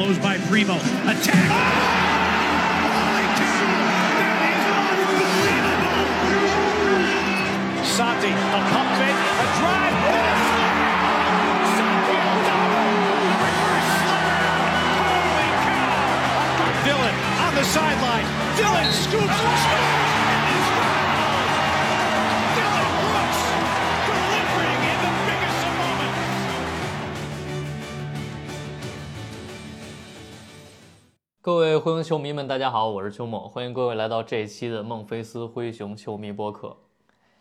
Flows by Primo. Attack. Unbelievable! Santi, a pump fake, a drive, and a slam! Reverse slam! Holy cow! Dylan on the sideline. Dylan scoops, 各位灰熊球迷们，大家好，我是秋梦，欢迎各位来到这一期的孟菲斯灰熊球迷播客。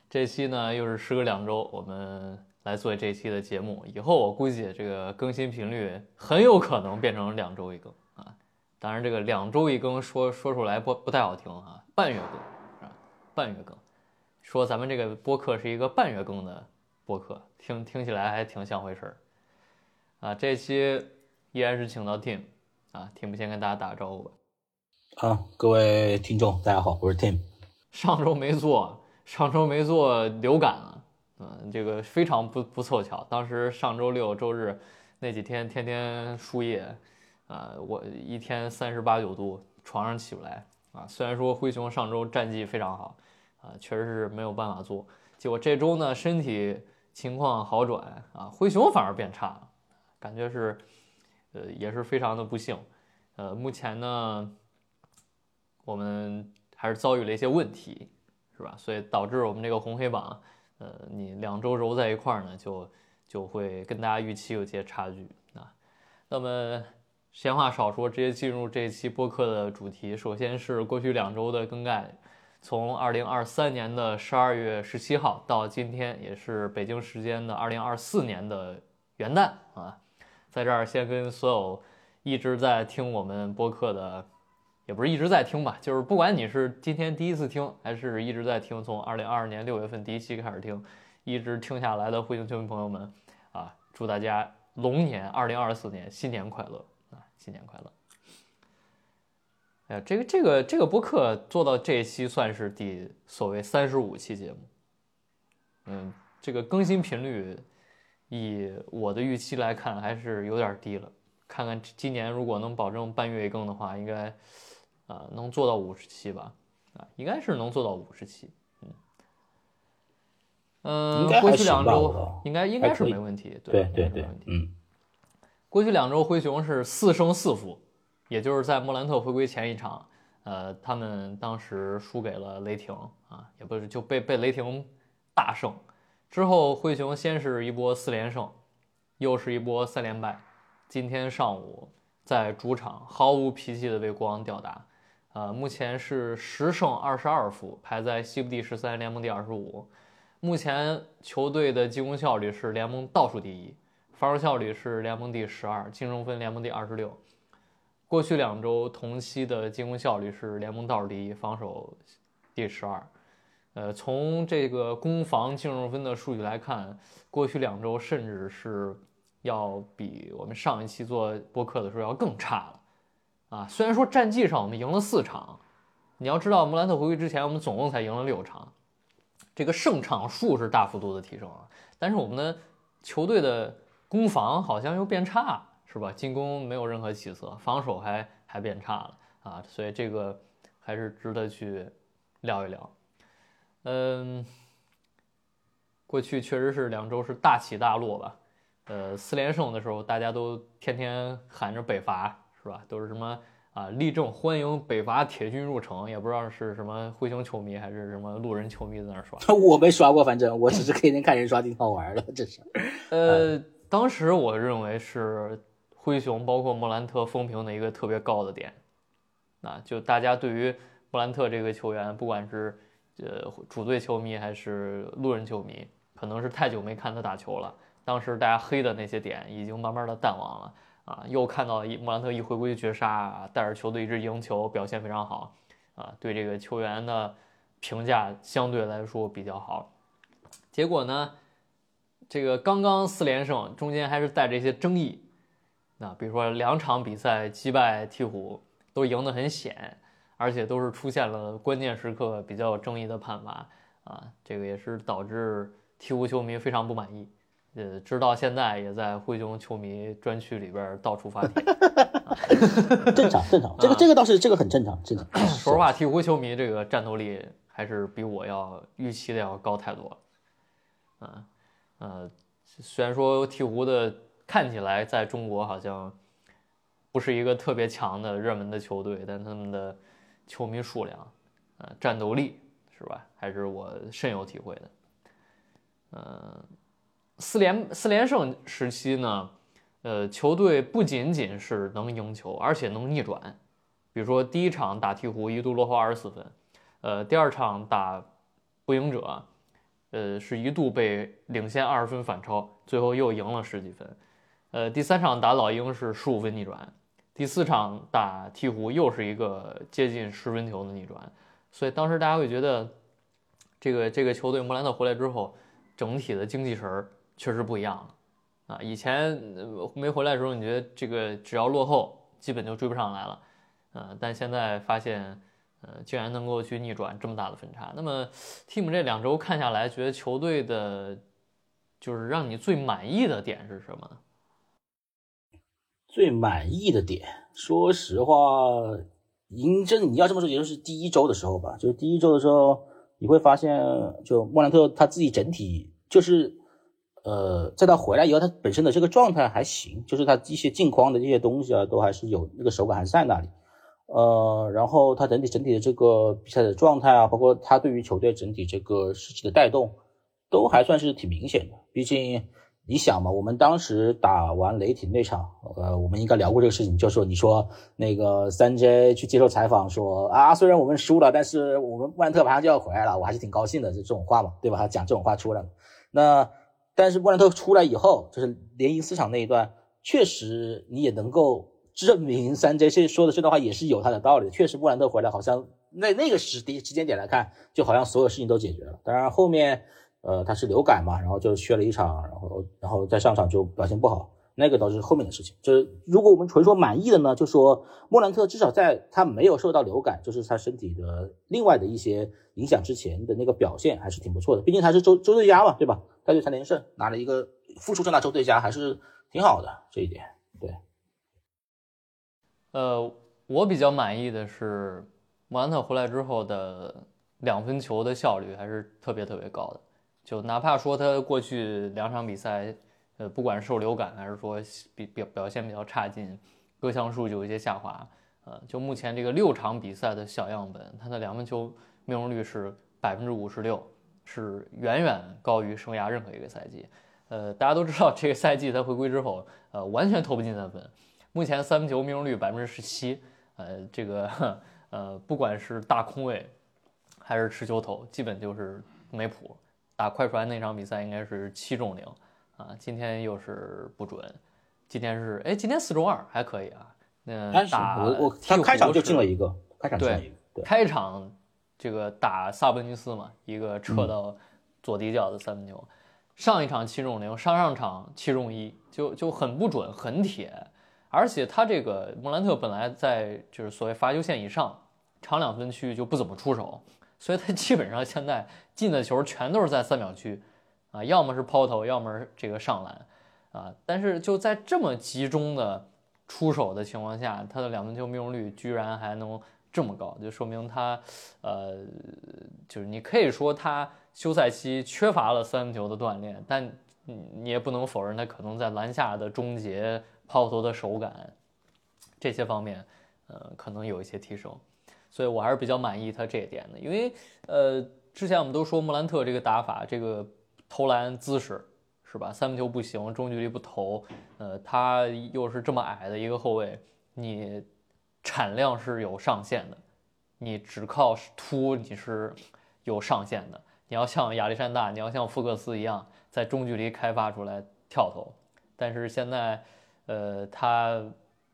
这期呢又是时隔两周，我们来做这期的节目。以后我估计这个更新频率很有可能变成两周一更啊。当然，这个两周一更说说出来不不太好听啊，半月更啊？半月更，说咱们这个播客是一个半月更的播客，听听起来还挺像回事儿啊。这期依然是请到 Tim 啊，Tim 先跟大家打个招呼吧。啊，各位听众，大家好，我是 Tim。上周没做，上周没做流感了，嗯，这个非常不不凑巧。当时上周六周日那几天天天输液，啊、我一天三十八九度，床上起不来啊。虽然说灰熊上周战绩非常好，啊，确实是没有办法做。结果这周呢，身体情况好转啊，灰熊反而变差了，感觉是，呃，也是非常的不幸。呃，目前呢，我们还是遭遇了一些问题，是吧？所以导致我们这个红黑榜，呃，你两周揉在一块儿呢，就就会跟大家预期有些差距啊。那么闲话少说，直接进入这期播客的主题。首先是过去两周的更改，从二零二三年的十二月十七号到今天，也是北京时间的二零二四年的元旦啊。在这儿先跟所有一直在听我们播客的。也不是一直在听吧，就是不管你是今天第一次听，还是一直在听，从二零二二年六月份第一期开始听，一直听下来的灰熊球迷朋友们啊，祝大家龙年二零二四年新年快乐啊，新年快乐！哎呀，这个这个这个播客做到这一期算是第所谓三十五期节目，嗯，这个更新频率以我的预期来看还是有点低了，看看今年如果能保证半月一更的话，应该。啊，能做到五十期吧？啊，应该是能做到五十期。嗯，嗯、过去两周应该应该是没问题。对对对。嗯，过去两周灰熊是四胜四负，也就是在莫兰特回归前一场，呃，他们当时输给了雷霆啊，也不是就被被雷霆大胜。之后灰熊先是一波四连胜，又是一波三连败。今天上午在主场毫无脾气的被国王吊打，呃，目前是十胜二十二负，排在西部第十三，联盟第二十五。目前球队的进攻效率是联盟倒数第一，防守效率是联盟第十二，净胜分联盟第二十六。过去两周同期的进攻效率是联盟倒数第一，防守第十二。呃，从这个攻防净胜分的数据来看，过去两周甚至是要比我们上一期做播客的时候要更差了。啊，虽然说战绩上我们赢了四场，你要知道莫兰特回归之前我们总共才赢了六场，这个胜场数是大幅度的提升啊，但是我们的球队的攻防好像又变差，是吧？进攻没有任何起色，防守还还变差了啊，所以这个还是值得去聊一聊。嗯，过去确实是两周是大起大落吧。呃，四连胜的时候，大家都天天喊着北伐，是吧？都是什么啊，立正欢迎北伐铁军入城，也不知道是什么灰熊球迷还是什么路人球迷在那儿刷。我没刷过，反正我只是天天看人刷，挺好玩的，这是。呃，当时我认为是灰熊包括莫兰特风评的一个特别高的点，啊，就大家对于莫兰特这个球员，不管是呃主队球迷还是路人球迷，可能是太久没看他打球了，当时大家黑的那些点已经慢慢的淡忘了啊，又看到一莫兰特一回归绝杀，带着球队一直赢球，表现非常好啊，对这个球员的评价相对来说比较好。结果呢，这个刚刚四连胜，中间还是带着一些争议。那比如说两场比赛击败鹈鹕，都赢得很险，而且都是出现了关键时刻比较有争议的判罚啊，这个也是导致鹈鹕球迷非常不满意。呃，直到现在也在灰熊球迷专区里边到处发帖 正常正常，这个这个倒是这个很正常，这个。说实话，鹈鹕球迷这个战斗力还是比我要预期的要高太多了。啊呃，虽然说鹈鹕的看起来在中国好像不是一个特别强的热门的球队，但他们的球迷数量，呃，战斗力是吧，还是我深有体会的。嗯，四连四连胜时期呢，呃，球队不仅仅是能赢球，而且能逆转。比如说第一场打鹈鹕一度落后二十四分，呃，第二场打步行者，呃，是一度被领先二十分反超，最后又赢了十几分。呃，第三场打老鹰是十五分逆转，第四场打鹈鹕又是一个接近十分球的逆转。所以当时大家会觉得，这个这个球队莫兰特回来之后。整体的精气神儿确实不一样了，啊，以前没回来的时候，你觉得这个只要落后，基本就追不上来了，呃，但现在发现，呃，竟然能够去逆转这么大的分差。那么，Team 这两周看下来，觉得球队的，就是让你最满意的点是什么呢？最满意的点，说实话，嬴政你要这么说，也就是第一周的时候吧，就是第一周的时候。你会发现，就莫兰特他自己整体就是，呃，在他回来以后，他本身的这个状态还行，就是他一些镜框的这些东西啊，都还是有那个手感还是在那里，呃，然后他整体整体的这个比赛的状态啊，包括他对于球队整体这个士气的带动，都还算是挺明显的，毕竟。你想嘛，我们当时打完雷霆那场，呃，我们应该聊过这个事情，就是说你说那个三 J 去接受采访说啊，虽然我们输了，但是我们万特马上就要回来了，我还是挺高兴的，就这种话嘛，对吧？他讲这种话出来了那但是万特出来以后，就是连赢四场那一段，确实你也能够证明三 J 这说的这段话也是有他的道理。确实，布兰特回来好像那那个时第时间点来看，就好像所有事情都解决了。当然后面。呃，他是流感嘛，然后就缺了一场，然后然后再上场就表现不好，那个倒是后面的事情。就是如果我们纯说满意的呢，就说莫兰特至少在他没有受到流感，就是他身体的另外的一些影响之前的那个表现还是挺不错的。毕竟他是周周最佳嘛，对吧？他就三连胜，拿了一个复出生涯周最佳，还是挺好的这一点。对。呃，我比较满意的是莫兰特回来之后的两分球的效率还是特别特别高的。就哪怕说他过去两场比赛，呃，不管是受流感还是说比表表现比较差劲，各项数据有一些下滑，呃，就目前这个六场比赛的小样本，他的两分球命中率是百分之五十六，是远远高于生涯任何一个赛季。呃，大家都知道这个赛季他回归之后，呃，完全投不进三分，目前三分球命中率百分之十七，呃，这个呃，不管是大空位还是持球投，基本就是没谱。打快船那场比赛应该是七中零，啊，今天又是不准，今天是哎，今天四中二还可以啊。那打我我他开场就进了一个，开场进了一个，开场这个打萨博尼斯嘛，一个撤到左底角的三分球，上一场七中零，上上场七中一，就就很不准，很铁，而且他这个莫兰特本来在就是所谓罚球线以上，长两分区就不怎么出手。所以他基本上现在进的球全都是在三秒区，啊，要么是抛投，要么是这个上篮，啊，但是就在这么集中的出手的情况下，他的两分球命中率居然还能这么高，就说明他，呃，就是你可以说他休赛期缺乏了三分球的锻炼，但你也不能否认他可能在篮下的终结、抛投的手感这些方面，呃，可能有一些提升。所以我还是比较满意他这一点的，因为呃，之前我们都说莫兰特这个打法，这个投篮姿势是吧？三分球不行，中距离不投，呃，他又是这么矮的一个后卫，你产量是有上限的，你只靠突你是有上限的。你要像亚历山大，你要像福克斯一样，在中距离开发出来跳投，但是现在呃，他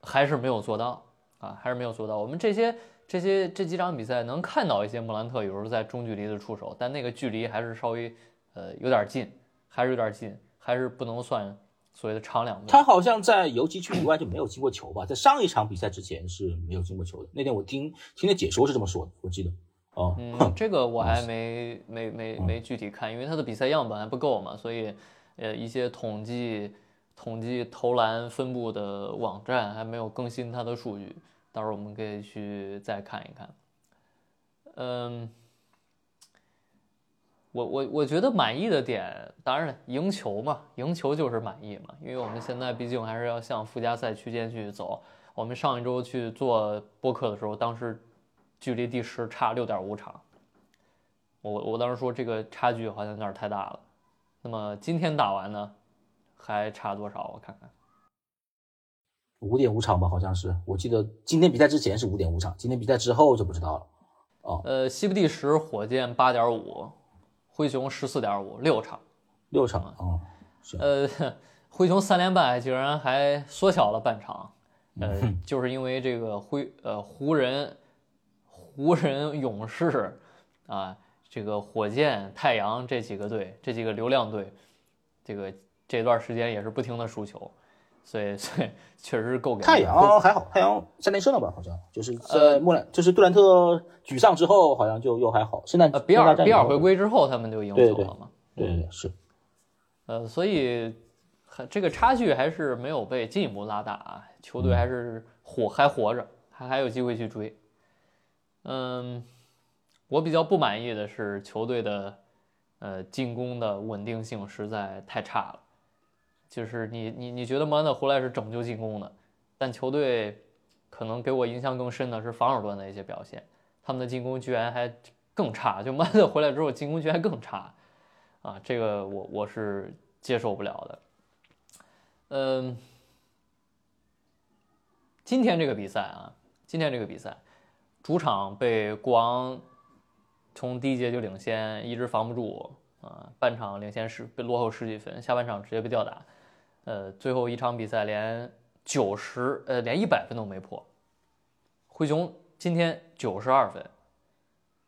还是没有做到啊，还是没有做到。我们这些。这些这几场比赛能看到一些莫兰特有时候在中距离的出手，但那个距离还是稍微呃有点近，还是有点近，还是不能算所谓的长两步。他好像在游击区以外就没有进过球吧？在上一场比赛之前是没有进过球的。那天我听听的解说是这么说的，我记得。哦，嗯，这个我还没没没没具体看，因为他的比赛样本还不够嘛，所以呃一些统计统计投篮分布的网站还没有更新他的数据，到时候我们可以去再看一看。嗯，我我我觉得满意的点，当然了赢球嘛，赢球就是满意嘛，因为我们现在毕竟还是要向附加赛区间去走。我们上一周去做播客的时候，当时距离第十差六点五场，我我当时说这个差距好像有点太大了。那么今天打完呢，还差多少？我看看，五点五场吧，好像是。我记得今天比赛之前是五点五场，今天比赛之后就不知道了。哦，呃，西部第十，火箭八点五。灰熊十四点五六场，六场啊，呃，灰熊三连败竟然还缩小了半场，呃，就是因为这个灰呃湖人、湖人勇士啊，这个火箭、太阳这几个队，这几个流量队，这个这段时间也是不停的输球。所以，所以确实是够给太阳还好，太阳三连胜了吧？好像就是在莫兰，就是杜兰特沮丧之后，好像就又还好。现在比尔比尔回归之后，他们就赢球了嘛？对对是。呃，所以这个差距还是没有被进一步拉大啊，球队还是活还活着，还还有机会去追。嗯，我比较不满意的是球队的呃进攻的稳定性实在太差了。就是你你你觉得莫兰特回来是拯救进攻的，但球队可能给我印象更深的是防守端的一些表现，他们的进攻居然还更差。就莫兰特回来之后，进攻居然更差，啊，这个我我是接受不了的。嗯，今天这个比赛啊，今天这个比赛，主场被国王从第一节就领先，一直防不住啊，半场领先十被落后十几分，下半场直接被吊打。呃，最后一场比赛连九十，呃，连一百分都没破。灰熊今天九十二分，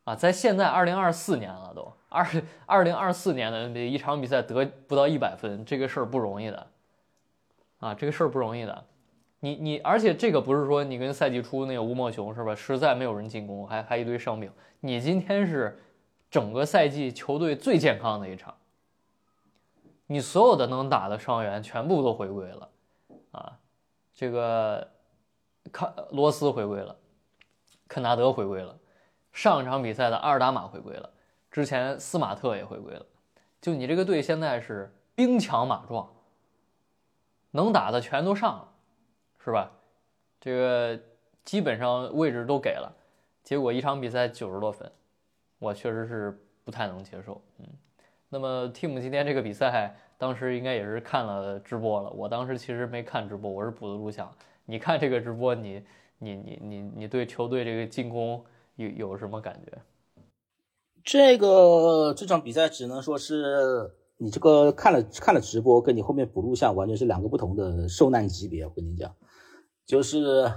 啊，在现在二零二四年了都二二零二四年的 NBA 一场比赛得不到一百分，这个事儿不容易的，啊，这个事儿不容易的。你你，而且这个不是说你跟赛季初那个吴莫雄是吧？实在没有人进攻，还还一堆伤病。你今天是整个赛季球队最健康的一场。你所有的能打的伤员全部都回归了，啊，这个康罗斯回归了，肯纳德回归了，上一场比赛的阿尔达马回归了，之前斯马特也回归了，就你这个队现在是兵强马壮，能打的全都上了，是吧？这个基本上位置都给了，结果一场比赛九十多分，我确实是不太能接受，嗯。那么，Team 今天这个比赛，当时应该也是看了直播了。我当时其实没看直播，我是补的录像。你看这个直播，你、你、你、你、你对球队这个进攻有有什么感觉？这个这场比赛只能说是你这个看了看了直播，跟你后面补录像完全是两个不同的受难级别。我跟你讲，就是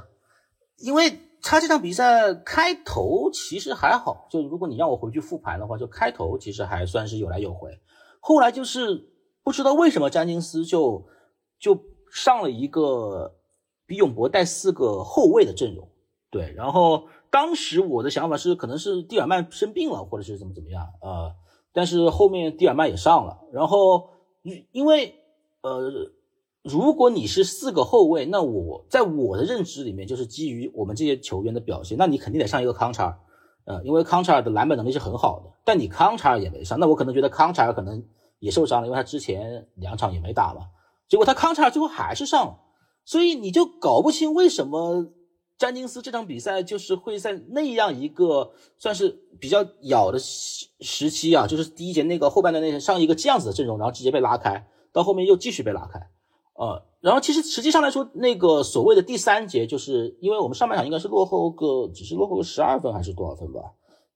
因为。他这场比赛开头其实还好，就如果你让我回去复盘的话，就开头其实还算是有来有回。后来就是不知道为什么詹金斯就就上了一个比永博带四个后卫的阵容，对。然后当时我的想法是，可能是蒂尔曼生病了，或者是怎么怎么样啊。但是后面蒂尔曼也上了，然后因为呃。如果你是四个后卫，那我在我的认知里面就是基于我们这些球员的表现，那你肯定得上一个康查尔，呃，因为康查尔的篮板能力是很好的，但你康查尔也没上，那我可能觉得康查尔可能也受伤了，因为他之前两场也没打嘛，结果他康查尔最后还是上了，所以你就搞不清为什么詹金斯这场比赛就是会在那样一个算是比较咬的时期啊，就是第一节那个后半段那上一个这样子的阵容，然后直接被拉开，到后面又继续被拉开。呃，然后其实实际上来说，那个所谓的第三节，就是因为我们上半场应该是落后个，只是落后个十二分还是多少分吧？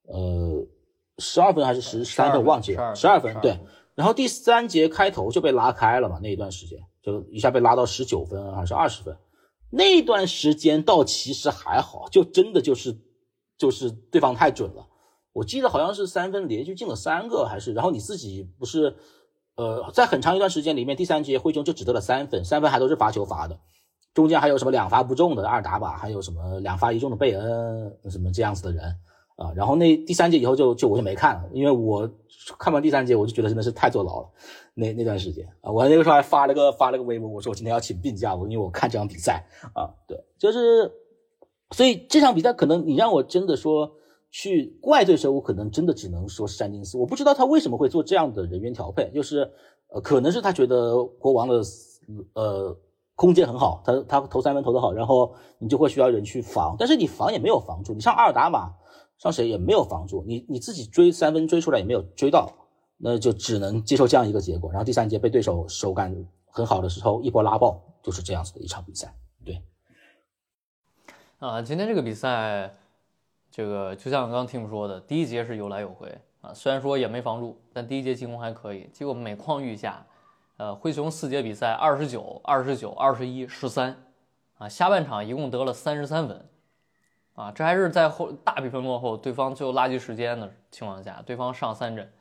呃，十二分还是十三分忘记了，十二分对。然后第三节开头就被拉开了嘛，那一段时间就一下被拉到十九分还是二十分，那段时间倒其实还好，就真的就是就是对方太准了，我记得好像是三分连续进了三个还是，然后你自己不是。呃，在很长一段时间里面，第三节灰熊就只得了三分，三分还都是罚球罚的，中间还有什么两罚不中的阿尔达吧，还有什么两罚一中的贝恩，什么这样子的人，啊。然后那第三节以后就就我就没看了，因为我看完第三节我就觉得真的是太坐牢了。那那段时间啊，我那个时候还发了个发了个微博，我说我今天要请病假，我因为我看这场比赛啊，对，就是所以这场比赛可能你让我真的说去怪对手，我可能真的只能说是詹金斯，我不知道他为什么会做这样的人员调配，就是呃，可能是他觉得国王的呃空间很好，他他投三分投得好，然后你就会需要人去防，但是你防也没有防住，你上阿尔达马上谁也没有防住，你你自己追三分追出来也没有追到。那就只能接受这样一个结果，然后第三节被对手手感很好的时候一波拉爆，就是这样子的一场比赛。对，啊，今天这个比赛，这个就像刚刚 Tim 说的，第一节是有来有回啊，虽然说也没防住，但第一节进攻还可以。结果每况愈下，呃，灰熊四节比赛二十九、二十九、二十一、十三，啊，下半场一共得了三十三分，啊，这还是在后大比分落后，对方最后垃圾时间的情况下，对方上三阵。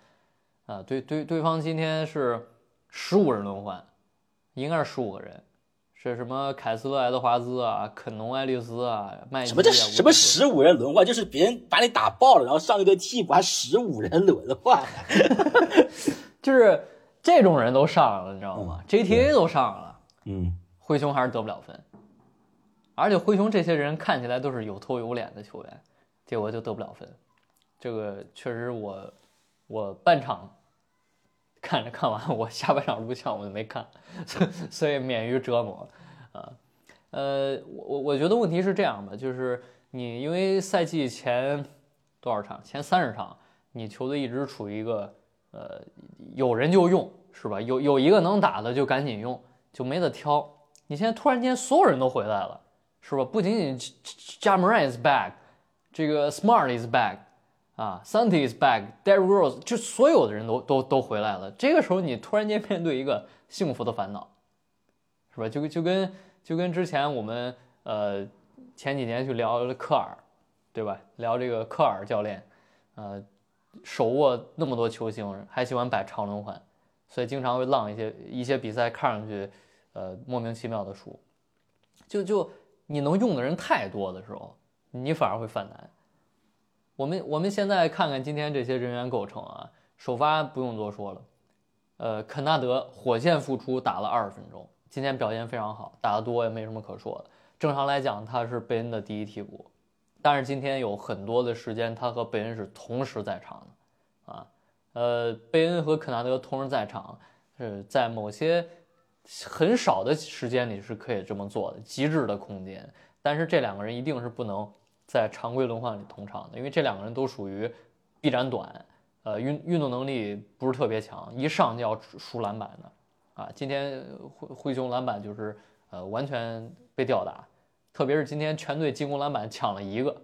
啊，对对，对方今天是十五人轮换，应该是十五个人，是什么凯斯勒、爱德华兹啊、肯农、爱丽丝啊、麦什么叫什么十五人轮换，就是别人把你打爆了，然后上一堆替补，还十五人轮换，就是这种人都上了，你知道吗？JTA 都上了，嗯，灰熊还是得不了分，而且灰熊这些人看起来都是有头有脸的球员，结果就得不了分，这个确实我。我半场看着看完，我下半场录像我就没看，所以免于折磨。啊，呃，我我我觉得问题是这样的，就是你因为赛季前多少场，前三十场，你球队一直处于一个呃有人就用，是吧？有有一个能打的就赶紧用，就没得挑。你现在突然间所有人都回来了，是吧？不仅仅 Jameer is back，这个 Smart is back。啊，Santi is back, Dare Rose，就所有的人都都都回来了。这个时候你突然间面对一个幸福的烦恼，是吧？就就跟就跟之前我们呃前几年去聊科尔，对吧？聊这个科尔教练，呃，手握那么多球星，还喜欢摆长轮换，所以经常会浪一些一些比赛看上去呃莫名其妙的输。就就你能用的人太多的时候，你反而会犯难。我们我们现在看看今天这些人员构成啊，首发不用多说了，呃，肯纳德火线复出打了二十分钟，今天表现非常好，打得多也没什么可说的。正常来讲他是贝恩的第一替补，但是今天有很多的时间他和贝恩是同时在场的，啊，呃，贝恩和肯纳德同时在场，是在某些很少的时间里是可以这么做的，极致的空间，但是这两个人一定是不能。在常规轮换里同场的，因为这两个人都属于臂展短，呃，运运动能力不是特别强，一上就要输篮板的，啊，今天灰灰熊篮板就是呃完全被吊打，特别是今天全队进攻篮板抢了一个，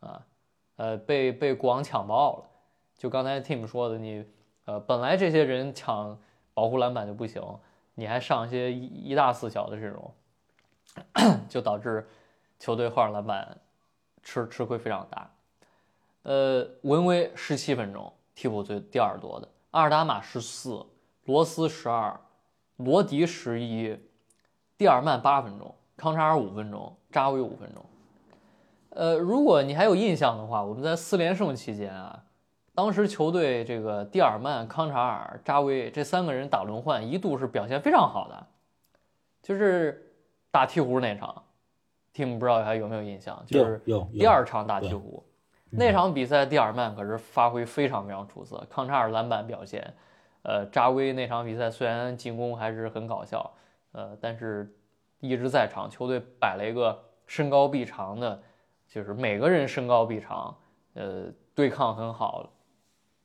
啊，呃被被国王抢爆了，就刚才 Tim 说的，你呃本来这些人抢保护篮板就不行，你还上一些一一大四小的这种，就导致球队换篮板。吃吃亏非常大，呃，文威十七分钟替补最第二多的，阿尔达马十四，罗斯十二，罗迪十一，蒂尔曼八分钟，康查尔五分钟，扎维五分钟。呃，如果你还有印象的话，我们在四连胜期间啊，当时球队这个蒂尔曼、康查尔、扎维这三个人打轮换，一度是表现非常好的，就是打鹈鹕那场。听不知道还有没有印象？就是第二场打鹈鹕，那场比赛蒂尔曼可是发挥非常非常出色，康查尔篮板表现，呃，扎威那场比赛虽然进攻还是很搞笑，呃，但是一直在场，球队摆了一个身高臂长的，就是每个人身高臂长，呃，对抗很好，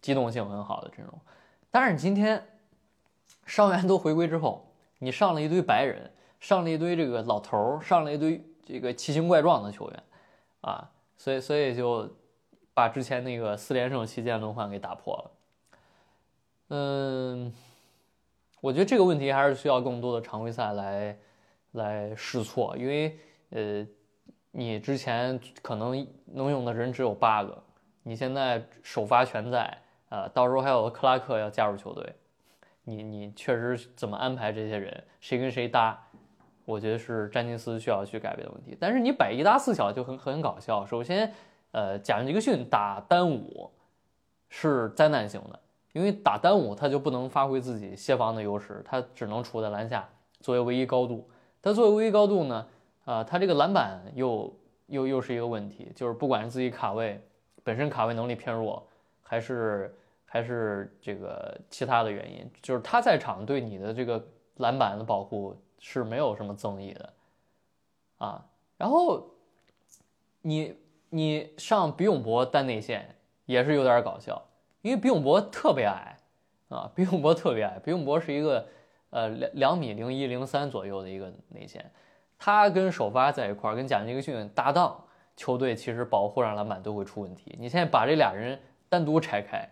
机动性很好的阵容。但是今天伤员都回归之后，你上了一堆白人，上了一堆这个老头儿，上了一堆。这个奇形怪状的球员，啊，所以所以就把之前那个四连胜期间轮换给打破了。嗯，我觉得这个问题还是需要更多的常规赛来来试错，因为呃，你之前可能能用的人只有八个，你现在首发全在，啊，到时候还有克拉克要加入球队，你你确实怎么安排这些人，谁跟谁搭？我觉得是詹金斯需要去改变的问题，但是你摆一大四小就很很搞笑。首先，呃，贾尼克逊打单五是灾难性的，因为打单五他就不能发挥自己协防的优势，他只能处在篮下作为唯一高度。他作为唯一高度呢，啊，他这个篮板又又又是一个问题，就是不管是自己卡位本身卡位能力偏弱，还是还是这个其他的原因，就是他在场对你的这个篮板的保护是没有什么增益的，啊，然后你你上比永博单内线也是有点搞笑，因为比永博特别矮啊，比永博特别矮，比永博是一个呃两两米零一零三左右的一个内线，他跟首发在一块儿，跟贾尼克逊搭档，球队其实保护上篮板都会出问题。你现在把这俩人单独拆开，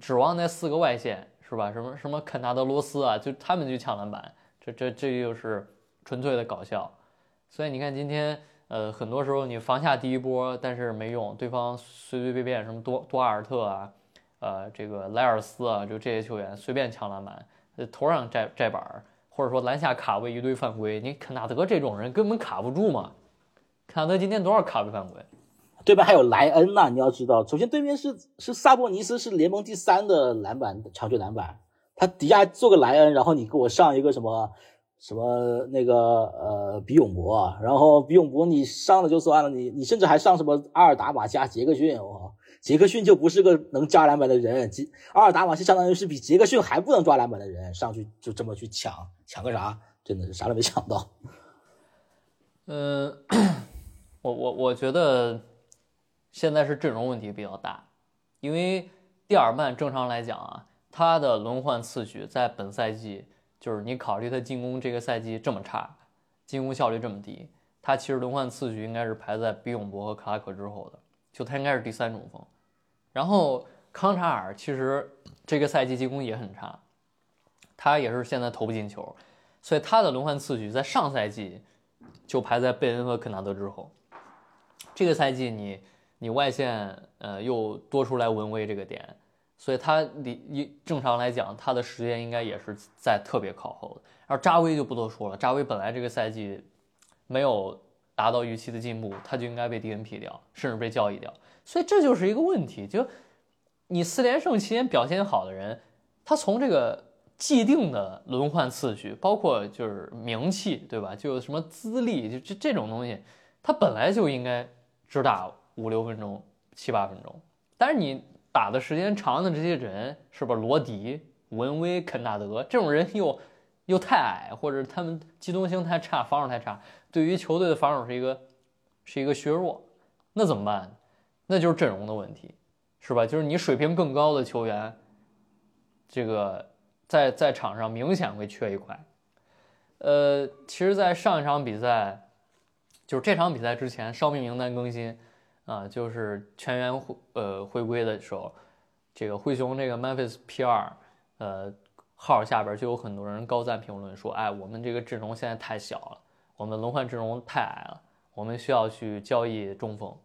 指望那四个外线是吧？什么什么肯纳德罗斯啊，就他们去抢篮板，这这这就是纯粹的搞笑。所以你看今天，呃，很多时候你防下第一波，但是没用，对方随随便便什么多多阿尔特啊，呃，这个莱尔斯啊，就这些球员随便抢篮板，头上摘摘板，或者说篮下卡位一堆犯规，你肯纳德这种人根本卡不住嘛。肯纳德今天多少卡位犯规？对面还有莱恩呐、你要知道，首先对面是是萨博尼斯，是联盟第三的篮板场均篮板，他底下做个莱恩，然后你给我上一个什么什么那个呃比永博，然后比永博你上了就算了，你你甚至还上什么阿尔达马加杰克逊，哇，杰克逊就不是个能加篮板的人，杰阿尔达马是相当于是比杰克逊还不能抓篮板的人，上去就这么去抢抢个啥，真的是啥都没抢到。嗯，我我我觉得现在是阵容问题比较大，因为蒂尔曼正常来讲啊，他的轮换次序在本赛季就是你考虑他进攻这个赛季这么差，进攻效率这么低，他其实轮换次序应该是排在比永博和克拉克之后的，就他应该是第三中锋。然后康查尔其实这个赛季进攻也很差，他也是现在投不进球，所以他的轮换次序在上赛季就排在贝恩和肯纳德之后。这个赛季你你外线呃又多出来文威这个点，所以他理一正常来讲他的时间应该也是在特别靠后的。而扎威就不多说了，扎威本来这个赛季没有达到预期的进步，他就应该被 DNP 掉，甚至被交易掉。所以这就是一个问题，就你四连胜期间表现好的人，他从这个既定的轮换次序，包括就是名气，对吧？就什么资历，就这这种东西，他本来就应该只打五六分钟、七八分钟。但是你打的时间长的这些人，是吧？罗迪、文威、肯纳德这种人又又太矮，或者他们机动性太差，防守太差，对于球队的防守是一个是一个削弱，那怎么办？那就是阵容的问题，是吧？就是你水平更高的球员，这个在在场上明显会缺一块。呃，其实，在上一场比赛，就是这场比赛之前，伤病名单更新啊，就是全员回呃回归的时候，这个灰熊这个 Memphis P 二呃号下边就有很多人高赞评论说，哎，我们这个阵容现在太小了，我们轮换阵容太矮了，我们需要去交易中锋。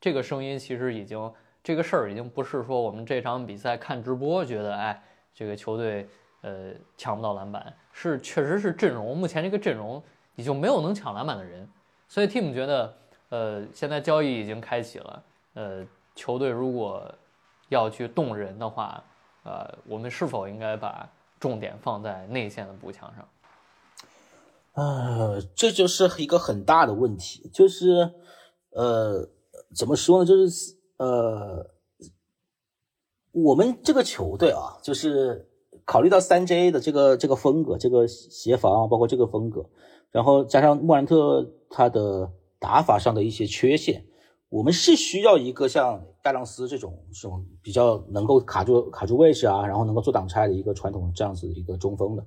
这个声音其实已经，这个事儿已经不是说我们这场比赛看直播觉得，哎，这个球队呃抢不到篮板，是确实是阵容，目前这个阵容你就没有能抢篮板的人，所以 Team 觉得，呃，现在交易已经开启了，呃，球队如果要去动人的话，呃，我们是否应该把重点放在内线的补强上？啊，这就是一个很大的问题，就是呃。怎么说呢？就是呃，我们这个球队啊，就是考虑到三 J 的这个这个风格，这个协防，啊包括这个风格，然后加上莫兰特他的打法上的一些缺陷，我们是需要一个像戴朗斯这种这种比较能够卡住卡住位置啊，然后能够做挡拆的一个传统这样子的一个中锋的。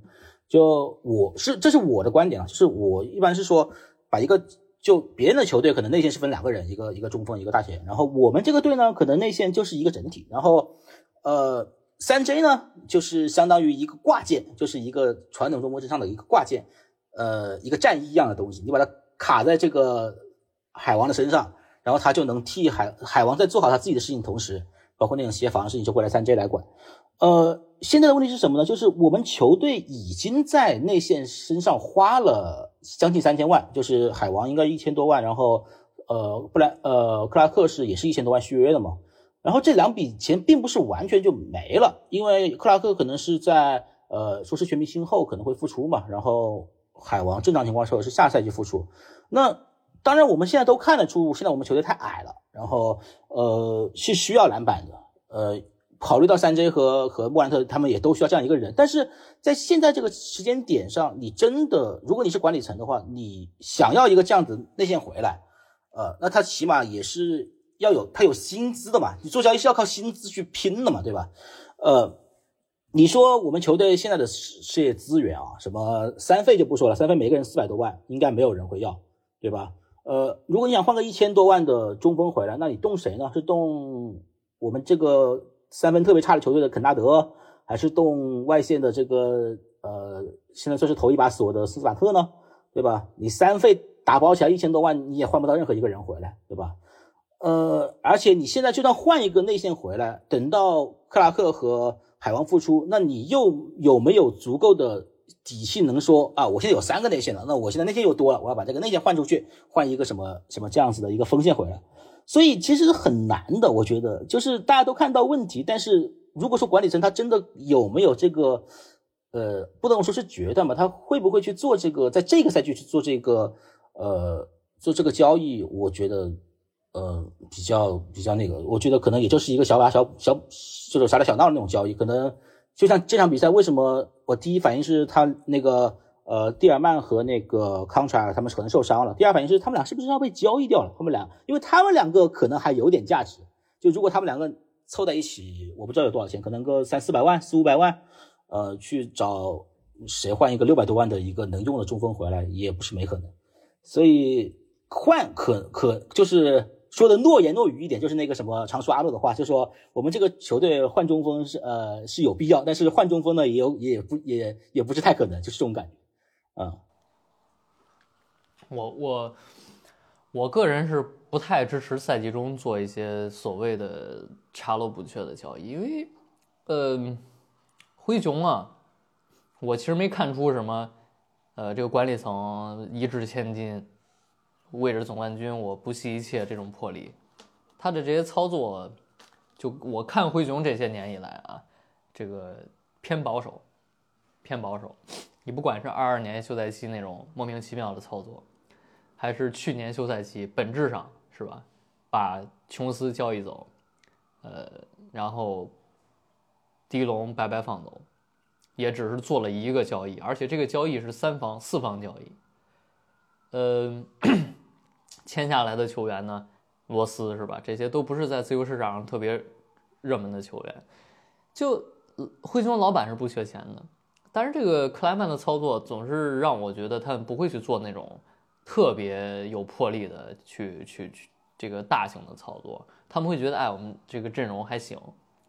就我是这是我的观点啊，就是我一般是说把一个。就别人的球队可能内线是分两个人，一个一个中锋，一个大前，然后我们这个队呢，可能内线就是一个整体，然后呃三 J 呢就是相当于一个挂件，就是一个传统中国之上的一个挂件，呃一个战衣一样的东西，你把它卡在这个海王的身上，然后他就能替海海王在做好他自己的事情同时，包括那种协防的事情就会来三 J 来管，呃现在的问题是什么呢？就是我们球队已经在内线身上花了。将近三千万，就是海王应该一千多万，然后呃布莱呃克拉克是也是一千多万续约的嘛，然后这两笔钱并不是完全就没了，因为克拉克可能是在呃说是全明星后可能会复出嘛，然后海王正常情况下是下赛季复出，那当然我们现在都看得出，现在我们球队太矮了，然后呃是需要篮板的，呃。考虑到三 J 和和莫兰特他们也都需要这样一个人，但是在现在这个时间点上，你真的如果你是管理层的话，你想要一个这样子内线回来，呃，那他起码也是要有他有薪资的嘛，你做交易是要靠薪资去拼的嘛，对吧？呃，你说我们球队现在的事业资源啊，什么三费就不说了，三费每个人四百多万，应该没有人会要，对吧？呃，如果你想换个一千多万的中锋回来，那你动谁呢？是动我们这个？三分特别差的球队的肯纳德，还是动外线的这个呃，现在算是头一把锁的斯图亚特呢，对吧？你三费打包起来一千多万，你也换不到任何一个人回来，对吧？呃，而且你现在就算换一个内线回来，等到克拉克和海王复出，那你又有没有足够的底气能说啊？我现在有三个内线了，那我现在内线又多了，我要把这个内线换出去，换一个什么什么这样子的一个锋线回来？所以其实很难的，我觉得就是大家都看到问题，但是如果说管理层他真的有没有这个，呃，不能说是决断吧，他会不会去做这个，在这个赛季去做这个，呃，做这个交易，我觉得，呃，比较比较那个，我觉得可能也就是一个小打小小，就是小打小闹的那种交易，可能就像这场比赛，为什么我第一反应是他那个。呃，蒂尔曼和那个康查尔他们可能受伤了。第二反应是他们俩是不是要被交易掉了？他们俩，因为他们两个可能还有点价值。就如果他们两个凑在一起，我不知道有多少钱，可能个三四百万、四五百万，呃，去找谁换一个六百多万的一个能用的中锋回来，也不是没可能。所以换可可就是说的诺言诺语一点，就是那个什么常说阿诺的话，就说我们这个球队换中锋是呃是有必要，但是换中锋呢也有也不也也不是太可能，就是这种感觉。嗯，我我我个人是不太支持赛季中做一些所谓的查漏补缺的交易，因为，呃，灰熊啊，我其实没看出什么，呃，这个管理层一掷千金，为了总冠军我不惜一切这种魄力，他的这些操作，就我看灰熊这些年以来啊，这个偏保守，偏保守。你不管是二二年休赛期那种莫名其妙的操作，还是去年休赛期本质上是吧，把琼斯交易走，呃，然后迪龙白白放走，也只是做了一个交易，而且这个交易是三方四方交易，呃，签下来的球员呢，罗斯是吧？这些都不是在自由市场上特别热门的球员，就灰熊老板是不缺钱的。但是这个克莱曼的操作总是让我觉得他们不会去做那种特别有魄力的去去去这个大型的操作，他们会觉得哎，我们这个阵容还行，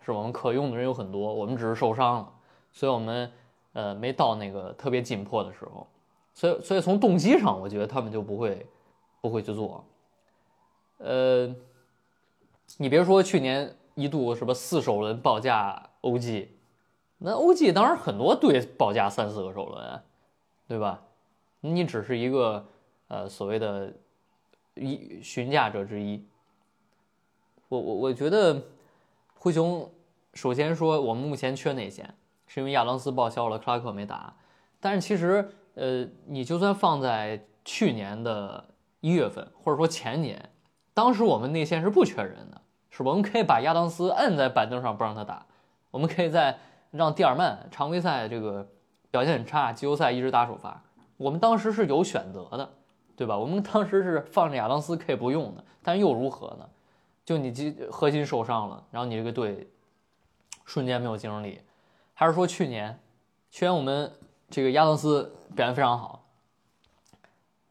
是我们可用的人有很多，我们只是受伤了，所以我们呃没到那个特别紧迫的时候，所以所以从动机上，我觉得他们就不会不会去做。呃，你别说去年一度什么四首轮报价 OG。那 OG 当然很多队报价三四个首轮，对吧？你只是一个呃所谓的一询价者之一。我我我觉得灰熊首先说我们目前缺内线，是因为亚当斯报销了，克拉克没打。但是其实呃你就算放在去年的一月份，或者说前年，当时我们内线是不缺人的，是吧？我们可以把亚当斯摁在板凳上不让他打，我们可以在。让蒂尔曼常规赛这个表现很差，季后赛一直打首发。我们当时是有选择的，对吧？我们当时是放着亚当斯可以不用的，但又如何呢？就你这核心受伤了，然后你这个队瞬间没有竞争力，还是说去年，去年我们这个亚当斯表现非常好，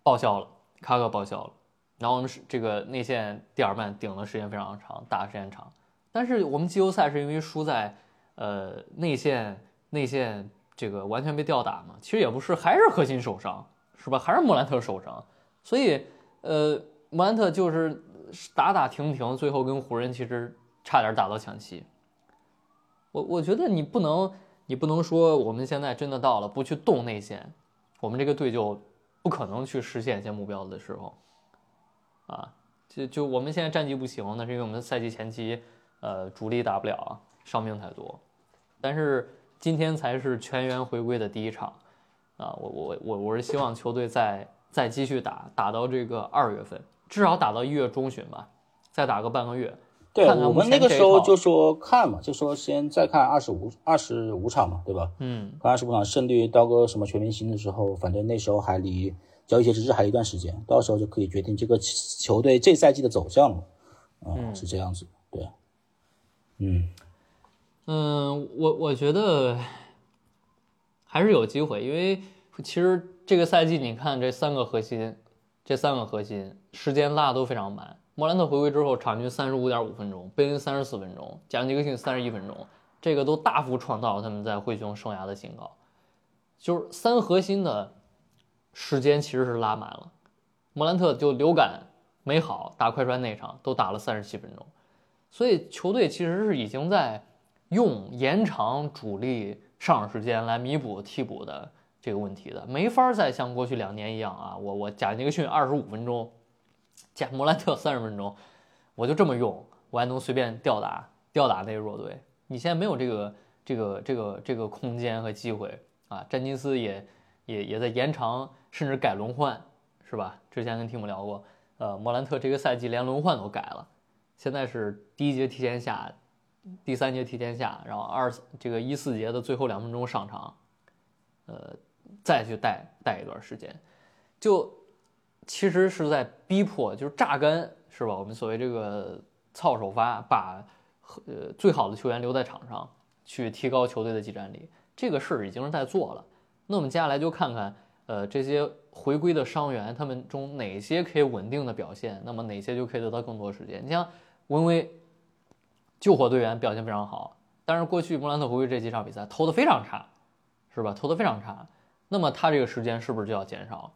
报销了，卡克报销了，然后我们是这个内线蒂尔曼顶的时间非常长，打的时间长，但是我们季后赛是因为输在。呃，内线内线这个完全被吊打嘛？其实也不是，还是核心受伤，是吧？还是莫兰特受伤，所以呃，莫兰特就是打打停停，最后跟湖人其实差点打到抢七。我我觉得你不能，你不能说我们现在真的到了不去动内线，我们这个队就不可能去实现一些目标的时候，啊，就就我们现在战绩不行，那是因为我们赛季前期呃主力打不了，伤病太多。但是今天才是全员回归的第一场啊！我我我我是希望球队再再继续打，打到这个二月份，至少打到一月中旬吧，再打个半个月。对我们那个时候就说看嘛，就说先再看二十五二十五场嘛，对吧？嗯，看二十五场胜率到个什么全明星的时候，反正那时候还离交易截止日还有一段时间，到时候就可以决定这个球队这赛季的走向了。嗯，是这样子，对，嗯，嗯，我我觉得还是有机会，因为其实这个赛季你看这三个核心，这三个核心时间拉的都非常满。莫兰特回归之后，场均三十五点五分钟，贝恩三十四分钟，贾尼克逊三十一分钟，这个都大幅创造了他们在灰熊生涯的新高。就是三核心的时间其实是拉满了，莫兰特就流感没好，打快船那场都打了三十七分钟，所以球队其实是已经在用延长主力上场时间来弥补替补的这个问题的，没法再像过去两年一样啊，我我贾尼克逊二十五分钟，加莫兰特三十分钟，我就这么用，我还能随便吊打吊打那个弱队。你现在没有这个这个这个这个空间和机会啊！詹金斯也也也在延长，甚至改轮换，是吧？之前跟蒂姆聊过，呃，莫兰特这个赛季连轮换都改了，现在是第一节提前下，第三节提前下，然后二这个一四节的最后两分钟上场，呃，再去带带一段时间，就其实是在逼迫，就是榨干，是吧？我们所谓这个操首发，把呃最好的球员留在场上，去提高球队的技战力，这个事儿已经是在做了。那我们接下来就看看，呃，这些回归的伤员，他们中哪些可以稳定的表现，那么哪些就可以得到更多时间。你像文威，救火队员表现非常好，但是过去莫兰特回归这几场比赛投的非常差，是吧？投的非常差，那么他这个时间是不是就要减少？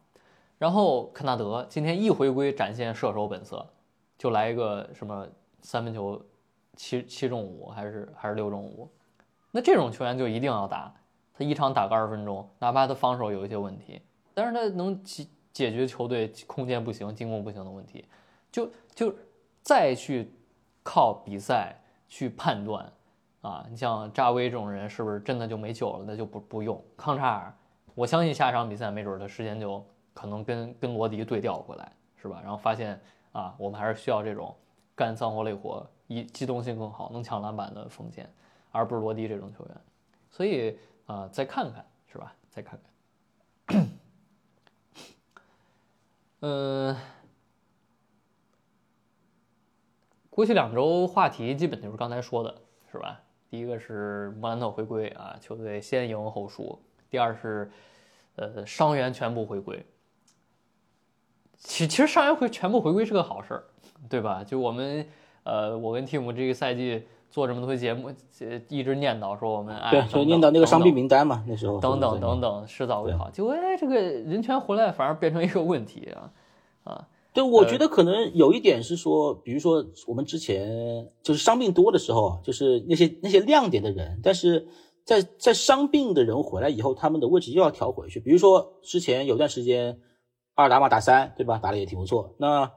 然后肯纳德今天一回归展现射手本色，就来一个什么三分球七七中五还是还是六中五，那这种球员就一定要打，他一场打个二十分钟，哪怕他防守有一些问题，但是他能解解决球队空间不行、进攻不行的问题，就就再去靠比赛去判断啊，你像扎威这种人是不是真的就没救了？那就不不用康查尔，我相信下一场比赛没准他时间就可能跟跟罗迪对调回来，是吧？然后发现啊，我们还是需要这种干脏活累活、一机动性更好、能抢篮板的锋线，而不是罗迪这种球员。所以啊、再看看是吧？再看看。嗯，过去两周话题基本就是刚才说的，是吧？第一个是莫兰特回归啊，球队先赢后输；第二是呃伤员全部回归。其其实上一回全部回归是个好事儿，对吧？就我们呃，我跟蒂姆这个赛季做这么多节目，呃一直念叨说我们哎，对，等所以念叨那个伤病名单嘛，那时候等等等等，迟早会好。结果哎，这个人权回来反而变成一个问题啊啊！对，我觉得可能有一点是说，比如说我们之前就是伤病多的时候啊，就是那些那些亮点的人，但是在在伤病的人回来以后，他们的位置又要调回去。比如说之前有段时间阿尔达玛打三，对吧？打的也挺不错。那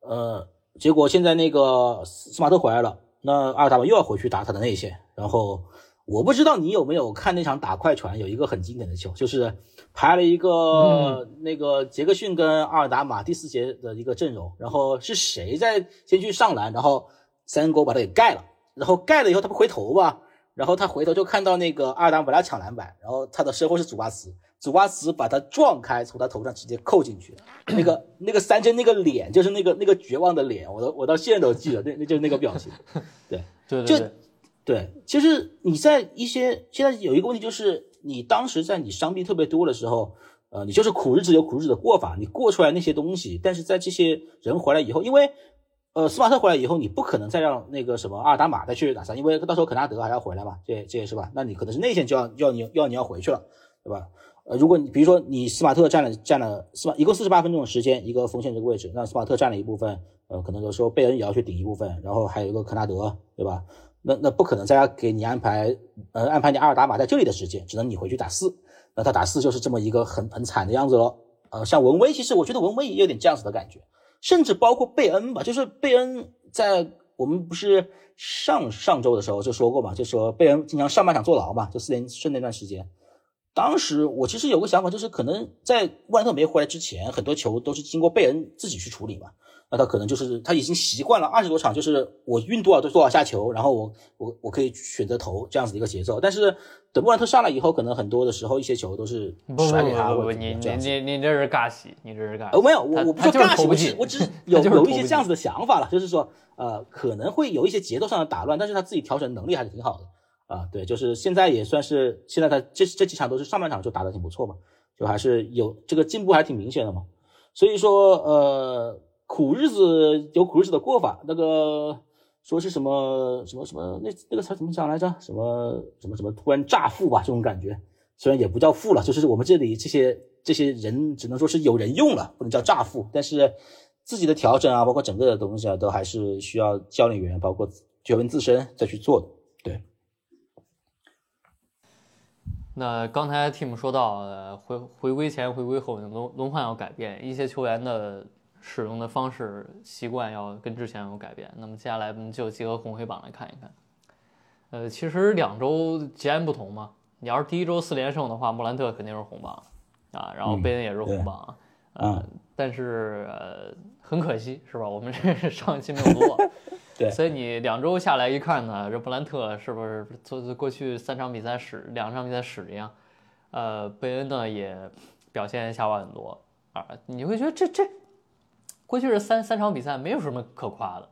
呃，结果现在那个斯斯马特回来了，那阿尔达玛又要回去打他的内线，然后。我不知道你有没有看那场打快船，有一个很经典的球，就是排了一个、那个杰克逊跟阿尔达马第四节的一个阵容，然后是谁在先去上篮，然后三勾把他给盖了，然后盖了以后他不回头吧，然后他回头就看到那个阿尔达玛本来抢篮板，然后他的身后是祖巴茨，祖巴茨把他撞开，从他头上直接扣进去，那个 那个三针那个脸就是那个那个绝望的脸，我都我到现在都记得，那那就是那个表情，对。就对对对，对，其实你在一些现在有一个问题，就是你当时在你伤病特别多的时候，呃，你就是苦日子有苦日子的过法，你过出来那些东西，但是在这些人回来以后，因为呃斯马特回来以后，你不可能再让那个什么阿尔达玛再去打三，因为到时候肯纳德还要回来嘛，这这也是吧？那你可能是内线就要就要你要你要回去了，对吧？呃，如果你比如说你斯马特占了占了斯马一共四十八分钟的时间一个锋线这个位置，那斯马特占了一部分，呃，可能有时候贝恩也要去顶一部分，然后还有一个科纳德，对吧？那那不可能再给你安排，呃，安排你阿尔达玛在这里的时间，只能你回去打四，那他打四就是这么一个很很惨的样子咯。呃，像文威，其实我觉得文威也有点这样子的感觉，甚至包括贝恩吧，就是贝恩在我们不是上上周的时候就说过嘛，就说贝恩经常上半场坐牢嘛，就四连胜那段时间。当时我其实有个想法，就是可能在万特没回来之前，很多球都是经过贝恩自己去处理嘛。那他可能就是他已经习惯了二十多场，就是我运多少多多少下球，然后我我我可以选择投这样子的一个节奏。但是等莫兰特上来以后，可能很多的时候一些球都是甩给他，不不不，或者你。你你你这是尬戏，你这是尬戏。呃，没有，我我不是说尬戏，我只 我只是有有一些这样子的想法了，就是说，呃，可能会有一些节奏上的打乱，但是他自己调整能力还是挺好的啊、对，就是现在也算是现在他这这几场都是上半场就打得挺不错嘛，就还是有这个进步还挺明显的嘛，所以说，呃，苦日子有苦日子的过法，那个说是什么什么什么那那个词怎么讲来着？什么什么什么突然乍富吧，这种感觉，虽然也不叫富了，就是我们这里这些这些人只能说是有人用了，不能叫乍富，但是自己的调整啊，包括整个的东西啊，都还是需要教练员，包括球员自身再去做的。对，那刚才 Tim 说到，呃，回回归前、回归后轮轮换要改变，一些球员的使用的方式、习惯要跟之前有改变。那么接下来我们就结合红黑榜来看一看。呃，其实两周截然不同嘛。你要是第一周四连胜的话，莫兰特肯定是红榜啊，然后嗯贝恩也是红榜，呃，嗯但是呃很可惜是吧？我们这上一期没有做，对所以你两周下来一看呢，这布兰特是不是做过去三场比赛史两场比赛史一样？呃，贝恩呢也表现下滑很多啊，你会觉得这这过去这三三场比赛没有什么可夸的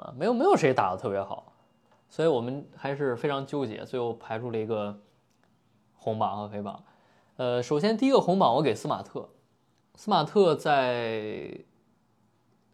啊，没有没有谁打得特别好，所以我们还是非常纠结，最后排出了一个红榜和黑榜。呃，首先第一个红榜我给斯马特，斯马特在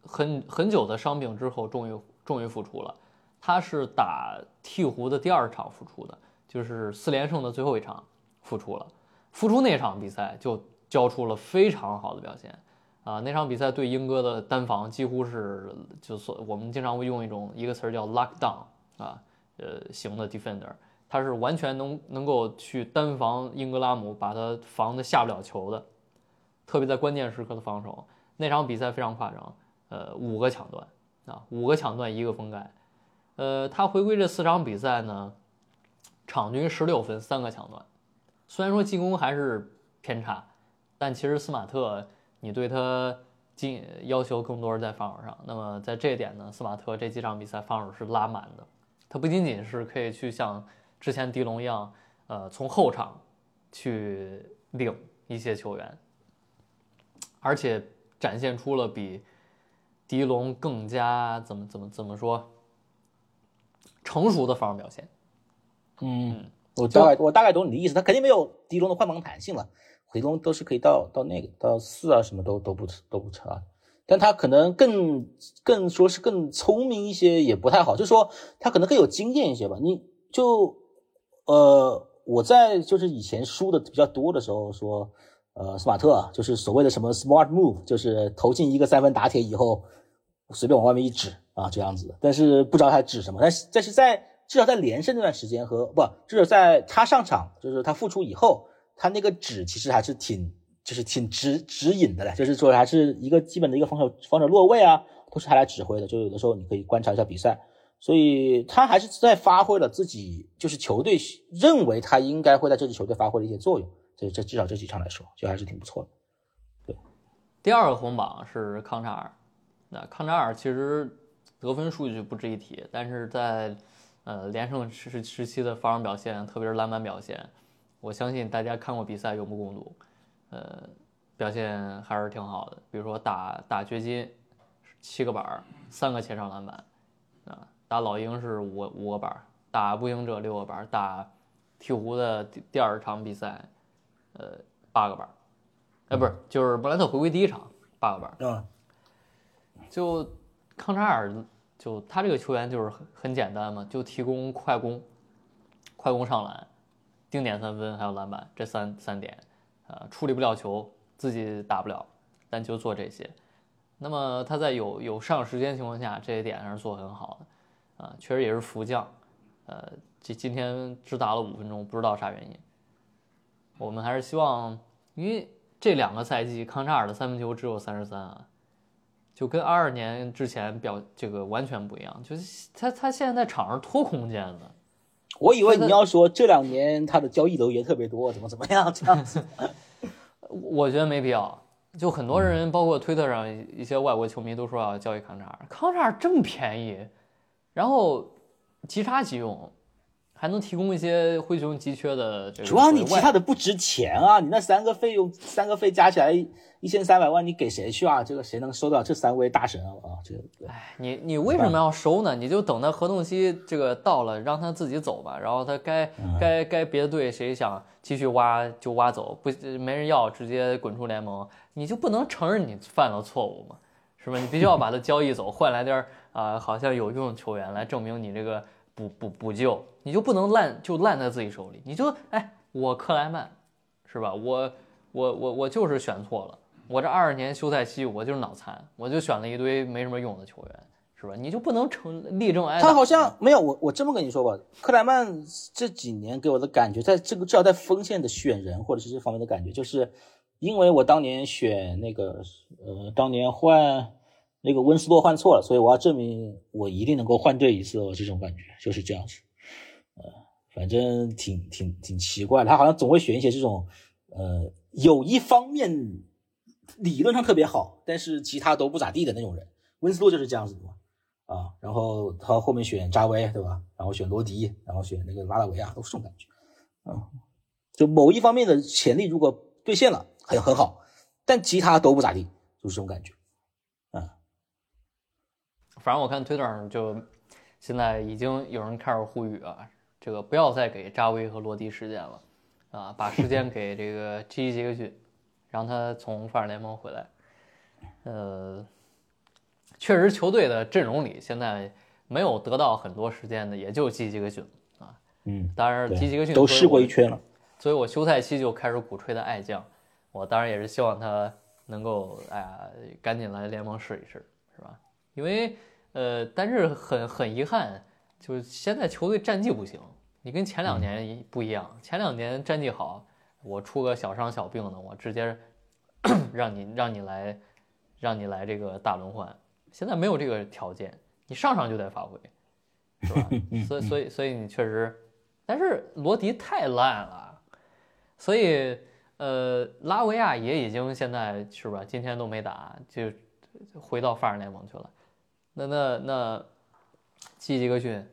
很很久的伤病之后，终于终于复出了。他是打鹈鹕的第二场复出的，就是四连胜的最后一场复出了。复出那场比赛就交出了非常好的表现啊！那场比赛对英哥的单防几乎是，就所我们经常会用一种一个词儿叫 lock down 啊，呃型的 defender，他是完全能能够去单防英格拉姆，把他防的下不了球的，特别在关键时刻的防守。那场比赛非常夸张，呃，五个抢断啊，五个抢断一个封盖。呃，他回归这四场比赛呢，场均十六分，三个抢断。虽然说进攻还是偏差，但其实斯马特你对他进要求更多是在防守上。那么在这一点呢，斯马特这几场比赛防守是拉满的。他不仅仅是可以去像之前迪龙一样，呃，从后场去领一些球员，而且展现出了比迪龙更加怎么怎么怎么说成熟的防守表现。嗯，我大概我大概懂你的意思，他肯定没有狄龙的换防弹性了，回龙都是可以到到那个到四啊，什么都都不都不差，但他可能更更说是更聪明一些也不太好，就是说他可能更有经验一些吧。你就呃，我在就是以前输的比较多的时候说，呃，斯马特，就是所谓的什么 smart move，就是投进一个三分打铁以后，随便往外面一指啊这样子，但是不知道他指什么，但是但是在至少在连胜那段时间和不，至少在他上场，就是他复出以后，他那个指其实还是挺就是挺指指引的嘞，就是说还是一个基本的一个防守防守落位啊，都是他来指挥的，就有的时候你可以观察一下比赛。所以他还是在发挥了自己就是球队认为他应该会在这支球队发挥的一些作用。这这至少这几场来说，就还是挺不错的。对第二个红榜是康查尔，那康查尔其实得分数据不值一提，但是在呃连胜时时期的防守表现，特别是篮板表现，我相信大家看过比赛有目共睹，呃，表现还是挺好的。比如说打打掘金七个板，三个前场篮板，啊，打老鹰是五五个板，打步行者六个板，打鹈鹕的第二场比赛，呃八个板儿。哎，不是，就是布莱特回归第一场八个板儿，嗯就康查尔，就他这个球员就是很很简单嘛，就提供快攻、快攻上篮、定点三分还有篮板这三三点，呃，处理不了球，自己打不了，但就做这些。那么他在有有上场时间情况下，这一点还是做得很好的，啊、确实也是福将，呃，这今天只打了五分钟，不知道啥原因。我们还是希望，因为这两个赛季康查尔的三分球只有三十三啊，就跟二二年之前表这个完全不一样，就是他他现在在场上拖空间的，我以为你要说这两年他的交易流也特别多，怎么怎么样这样子。我觉得没必要。就很多人，包括推特上一些外国球迷都说要交易康查尔，康查尔这么便宜，然后即插即用，还能提供一些灰熊急缺的这个。主要你其他的不值钱啊，你那三个费用三个费加起来一千三百万，你给谁去啊？这个谁能收到这三位大神啊？啊，这个你你为什么要收呢？你就等他合同期这个到了，让他自己走吧。然后他该嗯该该别的队谁想继续挖就挖走，不没人要直接滚出联盟，你就不能承认你犯了错误吗？是吧？你必须要把他交易走，换来点儿啊、好像有用的球员来证明你这个补补补救，你就不能烂就烂在自己手里。你就哎，我克莱曼是吧？我我我我就是选错了。我这二二年休赛期我就是脑残，我就选了一堆没什么用的球员，是吧？你就不能成立正挨打？他好像没有我，我这么跟你说吧，克莱曼这几年给我的感觉，在这个至少在锋线的选人或者是这方面的感觉，就是因为我当年选那个呃，当年换那个温斯洛换错了，所以我要证明我一定能够换对一次，我，这种感觉就是这样子。呃，反正挺挺挺奇怪的，他好像总会选一些这种呃，有一方面理论上特别好，但是其他都不咋地的那种人。温斯洛就是这样子的嘛。啊，然后他后面选扎威，对吧？然后选罗迪，然后选那个拉拉维亚，都是这种感觉。啊，就某一方面的潜力如果兑现了，很很好，但其他都不咋地，就是这种感觉。反正我看推特上就现在已经有人开始呼吁啊，这个不要再给扎威和罗迪时间了，啊，把时间给这个 基杰克逊，让他从发展联盟回来。呃，确实球队的阵容里现在没有得到很多时间的，也就基杰克逊啊。嗯，当然，对基杰克逊都试过一圈了。所以我休赛期就开始鼓吹的爱将，我当然也是希望他能够哎呀赶紧来联盟试一试，是吧？因为呃，但是很很遗憾，就是现在球队战绩不行，你跟前两年一不一样，前两年战绩好，我出个小伤小病的，我直接 让你让你来让你来这个大轮换，现在没有这个条件，你上场就得发挥，是吧？所以所以所以你确实，但是罗迪太烂了。所以，呃，拉维亚也已经现在是吧？今天都没打，就回到发展联盟去了。那那那，基杰克逊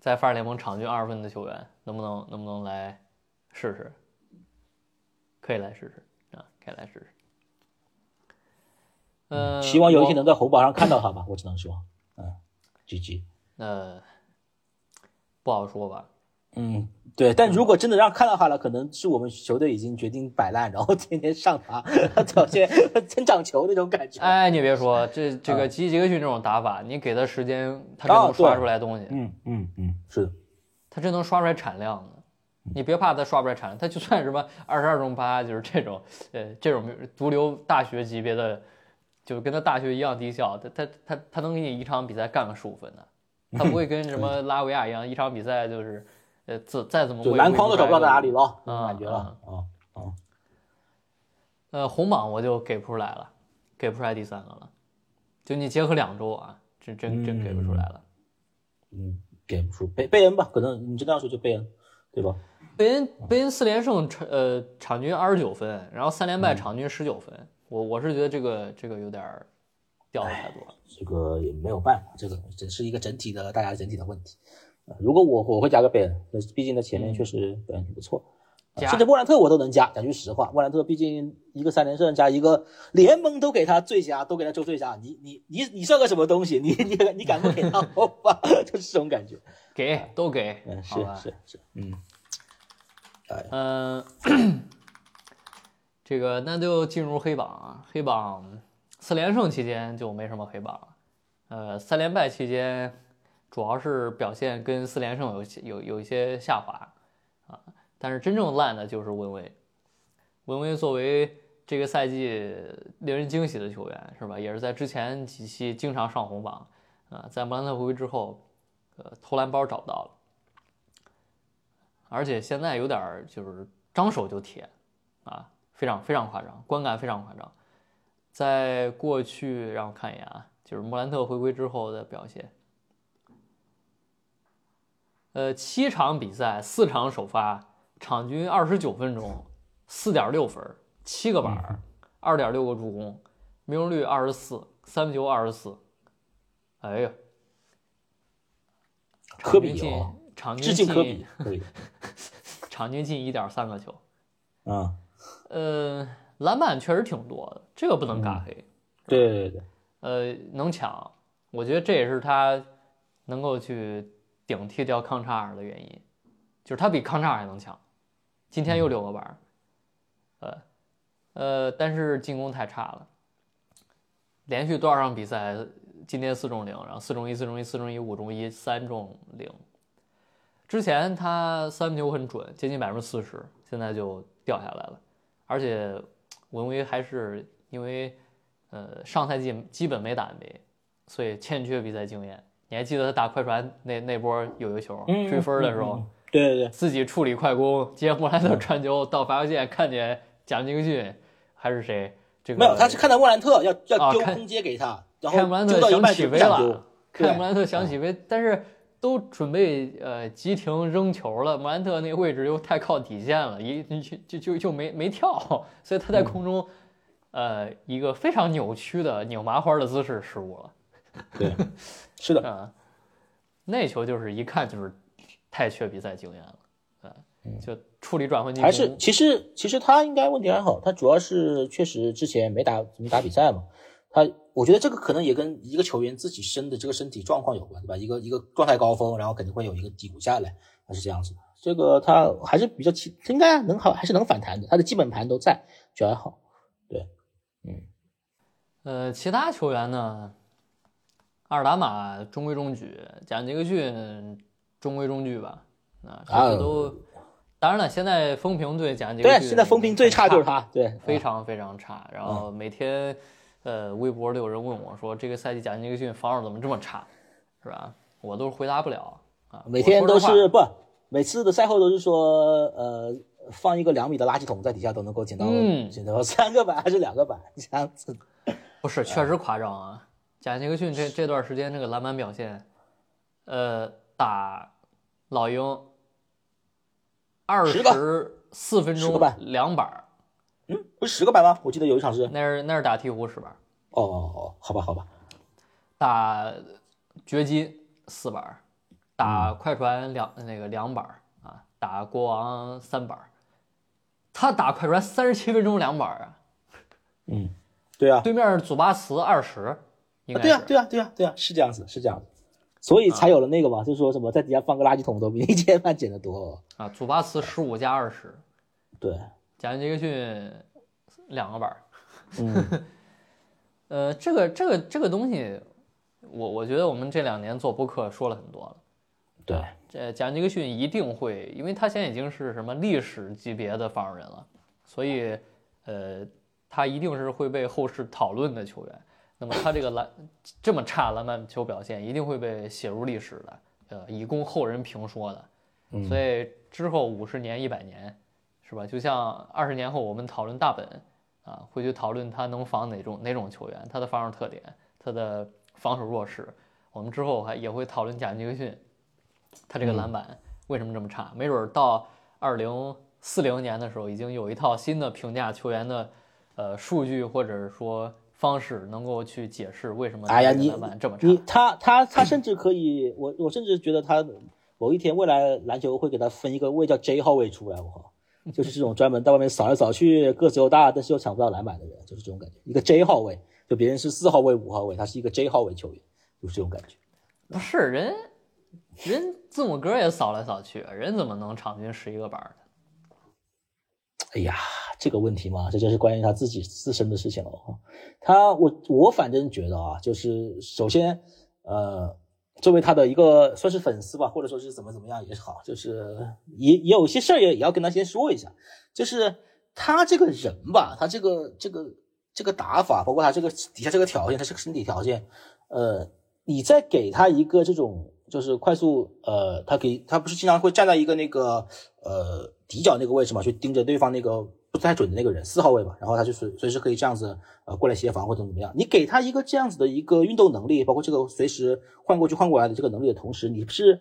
在法尔联盟场均二十分的球员，能不能能不能来试试？可以来试试啊，可以来试试。呃，希望有一天能在红榜上看到他吧，我只能说，嗯，GG。呃，不好说吧。嗯，对，但如果真的让看到他了，可能是我们球队已经决定摆烂，然后天天上他，他 表现增长球那种感觉。哎，你别说，这 这个吉吉克逊这种打法，你给他时间，他真啊能刷出来东西。嗯嗯嗯，是的，他真能刷出来产量的。你别怕他刷不出来产量，他就算什么二十二中八，就是这种，呃，这种毒瘤大学级别的，就跟他大学一样低效，他他他他能给你一场比赛干个十五分的，他不会跟什么拉维亚一样，一场比赛就是，呃，再再怎么篮筐都找不到在哪里。了，感觉了啊啊。呃，红榜我就给不出来了，给不出来第三个了，就你结合两周啊，真真真给不出来了。嗯，给不出贝贝恩吧，可能你这样说就贝恩，对吧？贝恩贝恩四连胜场呃场均二十九分，然后三连败场均十九分，我我是觉得这个这个有点儿掉的太多了。这个也没有办法，这个只是一个整体的大家整体的问题。呃如果我我会加个贝恩，那毕竟他前面确实表现挺不错。甚至莫兰特我都能加，讲句实话，莫兰特毕竟一个三连胜加一个联盟都给他最佳，都给他周最佳，你你你你算个什么东西？你你你敢不给他 好吧？就是这种感觉。给都给嗯，，是是是，嗯，嗯、这个那就进入黑榜啊，黑榜四连胜期间就没什么黑榜了，呃，三连败期间主要是表现跟四连胜有有有一些下滑啊，但是真正烂的就是文威，文威作为这个赛季令人惊喜的球员是吧，也是在之前几期经常上红榜啊，在莫兰特回归之后，呃，投篮包找不到了。而且现在有点就是张手就铁，啊，非常非常夸张，观感非常夸张。在过去让我看一眼啊，就是莫兰特回归之后的表现。呃，七场比赛，四场首发，场均二十九分钟，四点六分，七个板，二点六个助攻，命中率二十四，三分球二十四。哎呀，科比进哦，场致均进敬科比，场均进一点三个球。啊，呃，篮板确实挺多的，这个不能尬黑。对对对，呃，能抢，我觉得这也是他能够去顶替掉康查尔的原因，就是他比康查尔还能强。今天又六个板儿，呃，呃，但是进攻太差了，连续多少场比赛，今天四中零，然后四中一、四中一、四中一、五中一、三中零。之前他三分球很准，接近百分之四十，现在就掉下来了，而且我认为还是因为。呃，上赛季基本没打 NBA，所以欠缺比赛经验。你还记得他打快船那那波有一球嗯追分的时候，对对对，自己处理快攻，接莫兰特传球到罚球线，看见贾金逊还是谁？这个没有，他是看到莫兰特要要丢空接给他，然看莫兰特后丢到一想起飞半就不想丢了，，看对莫兰特想起飞，但是都准备呃急停扔球了，莫兰特那个位置又太靠底线了，一就就就就没没跳，所以他在空中。呃，一个非常扭曲的扭麻花的姿势失误了。对，是的，啊，那球就是一看就是太缺比赛经验了，啊，就处理转换进攻还是其实其实他应该问题还好，他主要是确实之前没打没打比赛嘛，他我觉得这个可能也跟一个球员自己身的这个身体状况有关，对吧？一个一个状态高峰，然后肯定会有一个低谷下来，他是这样子的。这个他还是比较起，应该能好，还是能反弹的，他的基本盘都在，就还好。对，嗯呃，其他球员呢，阿尔达玛中规中矩，贾尼克逊中规中矩吧，啊，这都。当然了，现在风评对贾尼克对，逊现在风评最差就是他，对，非常非常差。然后每天，呃，微博都有人问我说，这个赛季贾尼克逊防守怎么这么差，是吧？我都回答不了啊。每天都是不，每次的赛后都是说，呃，放一个两米的垃圾桶在底下都能够捡到，嗯捡到三个板还是两个板这样子。不是，确实夸张啊！贾尼克逊这这段时间这个篮板表现，呃，打老鹰二十四分钟两板儿，嗯，不是十个板吗？我记得有一场是，那是那是打鹈鹕十板，哦哦哦，好吧好吧，打掘金四板儿，打嗯快船两那个两板儿啊，打国王三板儿。他打快船三十七分钟两板儿啊，嗯，对啊，对面祖巴茨二十，应该是对啊对啊对啊对啊，是这样子是这样子，所以才有了那个嘛，就说什么在底下放个垃圾桶都比一千万捡的多。啊，祖巴茨十五加二十，对，贾杰克逊两个板儿。嗯，呃，这个这个这个东西，我我觉得我们这两年做播客说了很多了。对，这贾杰克逊一定会，因为他现在已经是什么历史级别的防守人了，所以呃，他一定是会被后世讨论的球员。那么他这个篮这么差篮板球表现，一定会被写入历史的，呃，以供后人评说的。所以之后五十年、一百年，是吧？就像二十年后我们讨论大本啊，会去讨论他能防哪种哪种球员，他的防守特点，他的防守弱势。我们之后还也会讨论贾尼克逊，他这个篮板为什么这么差？没准儿到二零四零年的时候，已经有一套新的评价球员的呃数据或者说方式，能够去解释为什么哎呀，你。你他他他甚至可以，我我甚至觉得他某一天未来篮球会给他分一个位叫 J 号位出来，我靠，就是这种专门到外面扫来扫去，个子又大，但是又抢不到篮板的人，就是这种感觉。一个 J 号位，就别人是四号位、五号位，他是一个 J 号位球员，就是这种感觉。不是人，人字母哥也扫来扫去，人怎么能场均十一个板呢？哎呀，这个问题嘛，这就是关于他自己自身的事情了。他我我反正觉得啊，就是首先，呃，作为他的一个算是粉丝吧，或者说是怎么怎么样也好，就是也也有些事儿也也要跟他先说一下，就是他这个人吧，他这个这个这个打法，包括他这个底下这个条件，他这个身体条件，呃，你再给他一个这种就是快速，呃，他给他不是经常会站在一个那个呃底角那个位置嘛，去盯着对方那个不太准的那个人，四号位吧，然后他就是随时可以这样子呃过来协防或者怎么样。你给他一个这样子的一个运动能力，包括这个随时换过去换过来的这个能力的同时，你是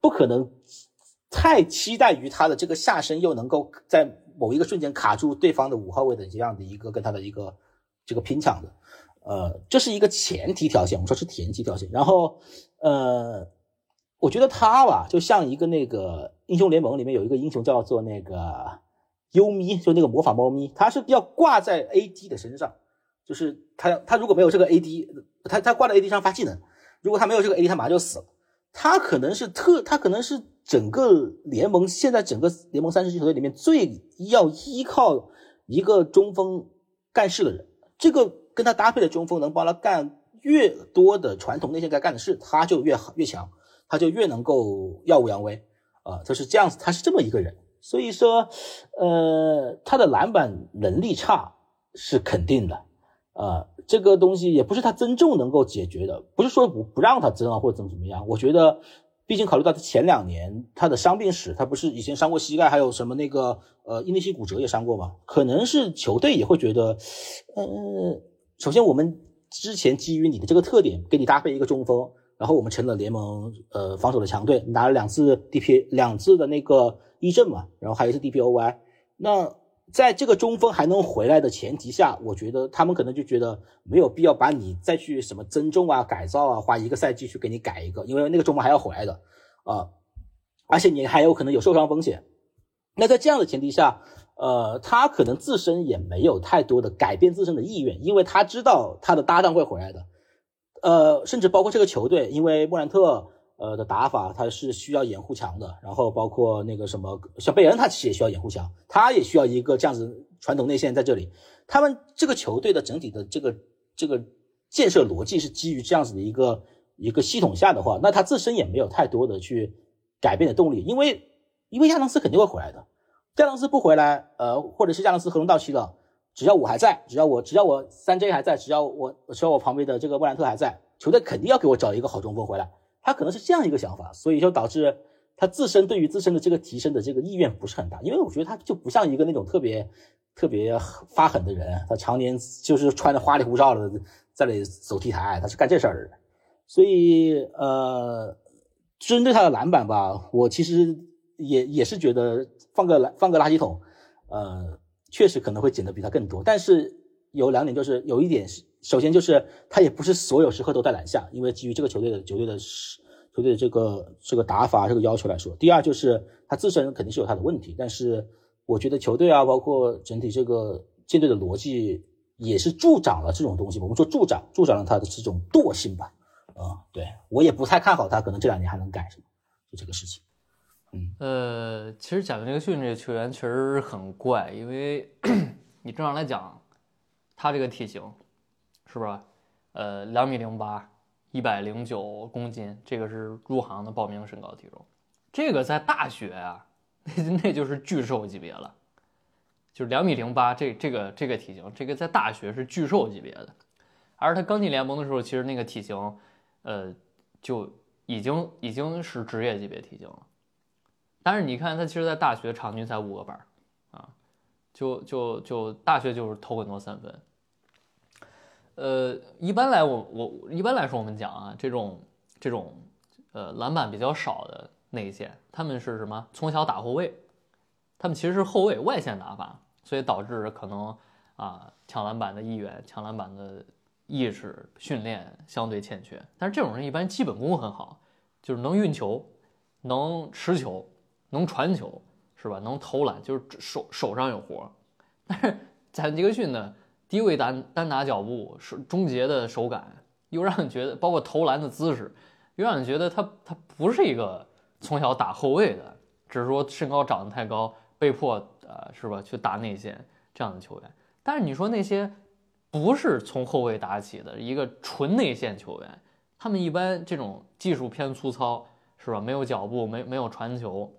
不可能太期待于他的这个下身又能够在某一个瞬间卡住对方的五号位的这样的一个跟他的一个这个拼抢的。呃，这是一个前提条件，我们说是前提条件。然后呃，我觉得他吧，就像一个那个英雄联盟里面有一个英雄叫做那个。优咪就那个魔法猫咪，它是要挂在 AD 的身上，就是他他如果没有这个 AD，他他挂在 AD 上发技能，如果他没有这个 AD，他马上就死了。他可能是特，他可能是整个联盟现在整个联盟三十支球队里面最要依靠一个中锋干事的人。这个跟他搭配的中锋能帮他干越多的传统内线该干的事，他就越好越强，他就越能够耀武扬威啊，他是这样子，他是这么一个人。所以说，呃，他的篮板能力差是肯定的，啊，这个东西也不是他增重能够解决的，不是说不不让他增啊或者怎么怎么样。我觉得，毕竟考虑到他前两年他的伤病史，他不是以前伤过膝盖，还有什么那个呃应内系骨折也伤过嘛，可能是球队也会觉得，呃，首先我们之前基于你的这个特点，给你搭配一个中锋，然后我们成了联盟呃防守的强队，拿了两次 DP 两次的那个。一阵嘛，然后还有一次 DPOY，那在这个中锋还能回来的前提下，我觉得他们可能就觉得没有必要把你再去什么增重啊、改造啊，花一个赛季去给你改一个，因为那个中锋还要回来的啊，而且你还有可能有受伤风险。那在这样的前提下，呃，他可能自身也没有太多的改变自身的意愿，因为他知道他的搭档会回来的，呃，甚至包括这个球队，因为莫兰特。呃的打法，他是需要掩护墙的，然后包括那个什么，像贝恩他其实也需要掩护墙，他也需要一个这样子传统内线在这里。他们这个球队的整体的这个这个建设逻辑是基于这样子的一个一个系统下的话，那他自身也没有太多的去改变的动力，因为因为亚当斯肯定会回来的，亚当斯不回来，呃，或者是亚当斯合同到期了，只要我还在，只要我只要我三 J 还在，只要我只要我旁边的这个莫兰特还在，球队肯定要给我找一个好中锋回来。他可能是这样一个想法，所以就导致他自身对于自身的这个提升的这个意愿不是很大，因为我觉得他就不像一个那种特别特别发狠的人，他常年就是穿着花里胡哨的在那里走 T 台，他是干这事儿的。所以呃，针对他的篮板吧，我其实也也是觉得放个放个垃圾桶，呃，确实可能会捡的比他更多。但是有两点，就是有一点是。首先就是他也不是所有时刻都在篮下，因为基于这个球队的球队的球队的这个这个打法这个要求来说。第二就是他自身肯定是有他的问题，但是我觉得球队啊，包括整体这个舰队的逻辑也是助长了这种东西。我们说助长助长了他的这种惰性吧。啊，对我也不太看好他，可能这两年还能改什么，就这个事情。嗯，呃，其实贾维尼克逊这个球员确实很怪，因为 你正常来讲，他这个体型。是不是？呃，两米零八，一百零九公斤，这个是入行的报名身高体重。这个在大学啊，那那就是巨兽级别了，就是两米零八，这这个这个体型，这个在大学是巨兽级别的。而他刚进联盟的时候，其实那个体型，呃，就已经已经是职业级别体型了。但是你看他，其实，在大学场均才五个板儿啊，就就就大学就是投很多三分。呃，一般来我我一般来说我们讲啊，这种这种呃篮板比较少的内线，他们是什么？从小打后卫，他们其实是后卫外线打法，所以导致可能啊抢篮板的意愿、抢篮板的意识训练相对欠缺。但是这种人一般基本功很好，就是能运球、能持球、能传球，是吧？能投篮，就是手手上有活。但是 贾尼克逊呢？低位单单打脚步是终结的手感，又让你觉得，包括投篮的姿势，又让你觉得他他不是一个从小打后卫的，只是说身高长得太高，被迫呃是吧去打内线这样的球员。但是你说那些不是从后卫打起的一个纯内线球员，他们一般这种技术偏粗糙是吧？没有脚步，没没有传球，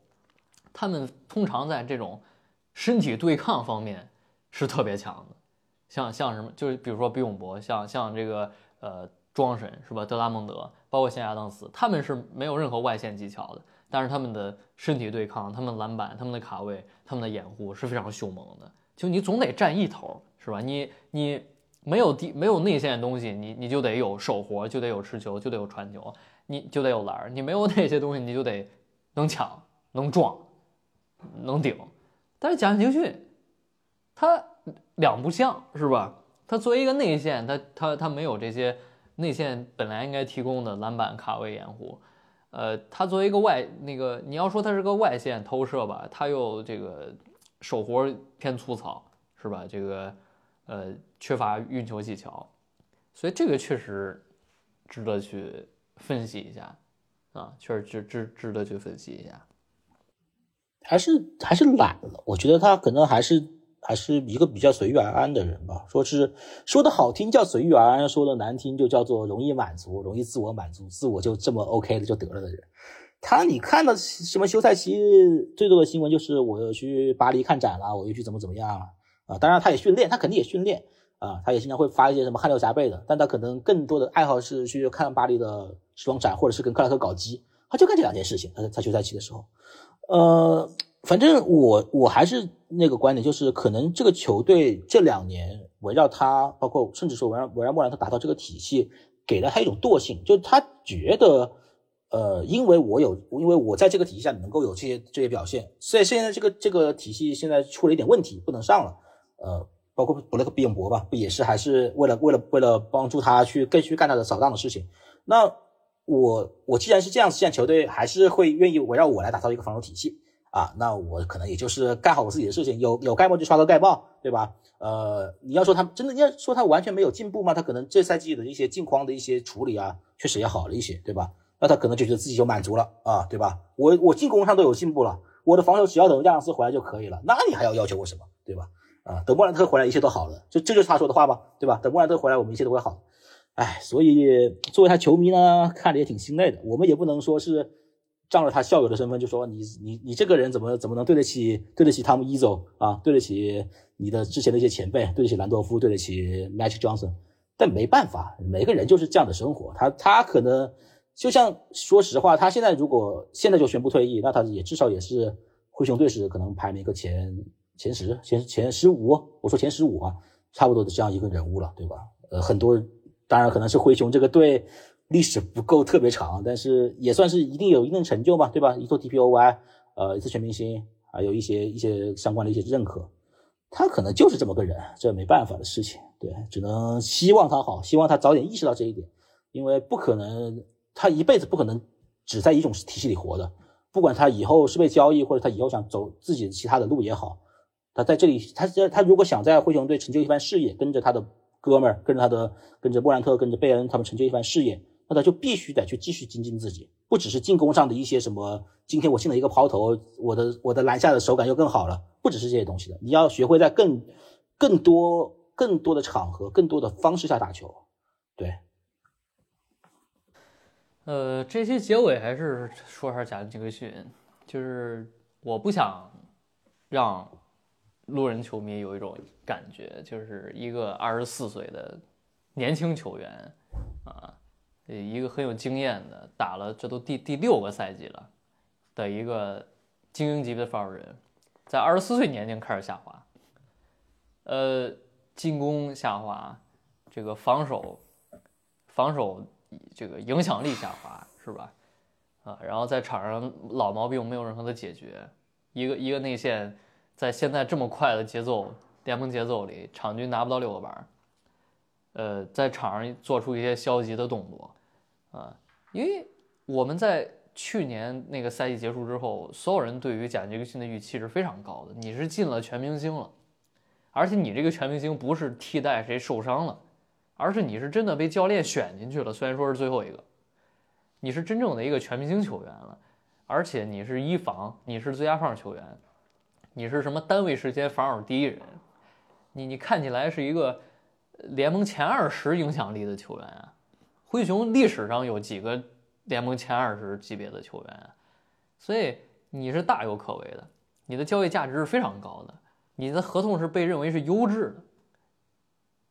他们通常在这种身体对抗方面是特别强的。像像什么，就是比如说比永博，像像这个呃庄神是吧？德拉蒙德，包括像亚当斯，他们是没有任何外线技巧的，但是他们的身体对抗、他们篮板、他们的卡位、他们的掩护是非常凶猛的。就你总得占一头，是吧？你你没有地没有内线的东西，你你就得有手活，就得有持球，就得有传球，你就得有篮儿。你没有那些东西，你就得能抢、能撞、能顶。但是贾斯汀逊，他两不像是吧？他作为一个内线，他他他没有这些内线本来应该提供的篮板、卡位、掩护。呃，他作为一个外那个，你要说他是个外线投射吧，他又这个手活偏粗糙，是吧？这个呃缺乏运球技巧，所以这个确实值得去分析一下啊，确实值值值得去分析一下。还是还是懒了，我觉得他可能还是还是一个比较随遇而安的人吧。说是说的好听叫随遇而安，说的难听就叫做容易满足，容易自我满足，自我就这么 OK 的就得了的人。他你看到什么休赛期最多的新闻就是我又去巴黎看展了，我又去怎么怎么样了啊？当然他也训练，他肯定也训练啊，他也经常会发一些什么汗流浃背的，但他可能更多的爱好是去看巴黎的时装展，或者是跟克莱克搞基，他就干这两件事情。他在休赛期的时候。呃，反正我我还是那个观点，就是可能这个球队这两年围绕他，包括甚至说围绕围绕莫兰特打造这个体系，给了他一种惰性，就是他觉得，呃，因为我有，因为我在这个体系下能够有这些这些表现，所以现在这个这个体系现在出了一点问题，不能上了。呃，包括布莱克比永博吧，不也是还是为了为了为了帮助他去更去干他的扫荡的事情？那。我我既然是这样，现在球队还是会愿意围绕我来打造一个防守体系啊，那我可能也就是干好我自己的事情，有有盖帽就刷个盖帽，对吧？呃，你要说他真的，你要说他完全没有进步吗？他可能这赛季的一些镜框的一些处理啊，确实也好了一些，对吧？那他可能就觉得自己就满足了啊，对吧？我我进攻上都有进步了，我的防守只要等亚当斯回来就可以了，那你还要要求我什么，对吧？啊，等莫兰特回来一切都好了，就这就是他说的话吧，对吧？等莫兰特回来，我们一切都会好。哎，所以作为他球迷呢，看着也挺心累的。我们也不能说是仗着他校友的身份，就说你你你这个人怎么怎么能对得起对得起汤姆伊佐啊，对得起你的之前的一些前辈，对得起兰多夫，对得起 Magic Johnson。但没办法，每个人就是这样的生活。他他可能就像说实话，他现在如果现在就宣布退役，那他也至少也是灰熊队史可能排名个前前十、前前十五。我说前十五啊，差不多的这样一个人物了，对吧？呃，很多。当然，可能是灰熊这个队历史不够特别长，但是也算是一定有一定成就嘛，对吧？一座 DPOY，呃，一次全明星，还有一些一些相关的一些认可，他可能就是这么个人，这没办法的事情，对，只能希望他好，希望他早点意识到这一点，因为不可能，他一辈子不可能只在一种体系里活的，不管他以后是被交易，或者他以后想走自己的其他的路也好，他在这里，他他如果想在灰熊队成就一番事业，跟着他的。哥们儿跟着他的，跟着莫兰特，跟着贝恩，他们成就一番事业，那他就必须得去继续精进自己，不只是进攻上的一些什么，今天我进了一个抛投，我的我的篮下的手感又更好了，不只是这些东西的，你要学会在更更多更多的场合、更多的方式下打球。对，呃，这些结尾还是说下贾杰克逊，就是我不想让。路人球迷有一种感觉，就是一个二十四岁的年轻球员，啊，一个很有经验的，打了这都第第六个赛季了的一个精英级别的防守人，在二十四岁年龄开始下滑，呃，进攻下滑，这个防守防守这个影响力下滑，是吧？啊，然后在场上老毛病没有任何的解决，一个一个内线。在现在这么快的节奏联盟节奏里，场均拿不到六个板呃，在场上做出一些消极的动作，啊，因为我们在去年那个赛季结束之后，所有人对于贾尼克逊的预期是非常高的。你是进了全明星了，而且你这个全明星不是替代谁受伤了，而是你是真的被教练选进去了。虽然说是最后一个，你是真正的一个全明星球员了，而且你是一防，你是最佳防守球员。你是什么单位时间防守第一人？你你看起来是一个联盟前二十影响力的球员啊！灰熊历史上有几个联盟前二十级别的球员啊？所以你是大有可为的，你的交易价值是非常高的，你的合同是被认为是优质的。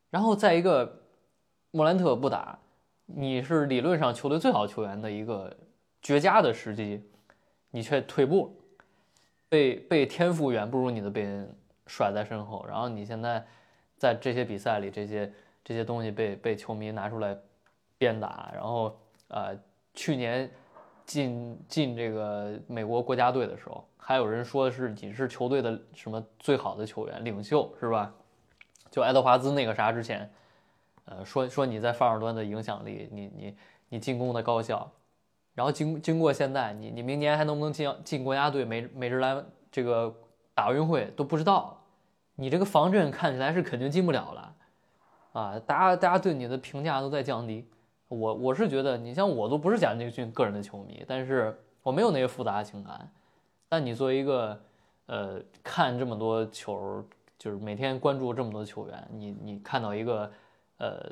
然后在一个莫兰特不打，你是理论上球队最好球员的一个绝佳的时机，你却退步。被被天赋远不如你的贝恩甩在身后，然后你现在在这些比赛里，这些这些东西被被球迷拿出来鞭打，然后呃，去年进进这个美国国家队的时候，还有人说是你是球队的什么最好的球员领袖是吧？就爱德华兹那个啥之前，呃，说说你在防守端的影响力，你你你进攻的高效，然后经经过现在，你你明年还能不能进进国家队美美职篮这个打奥运会都不知道，你这个防阵看起来是肯定进不了了，啊，大家大家对你的评价都在降低。我我是觉得，你像我都不是贾尼克逊个人的球迷，但是我没有那些复杂的情感。但你作为一个呃看这么多球，就是每天关注这么多球员，你你看到一个呃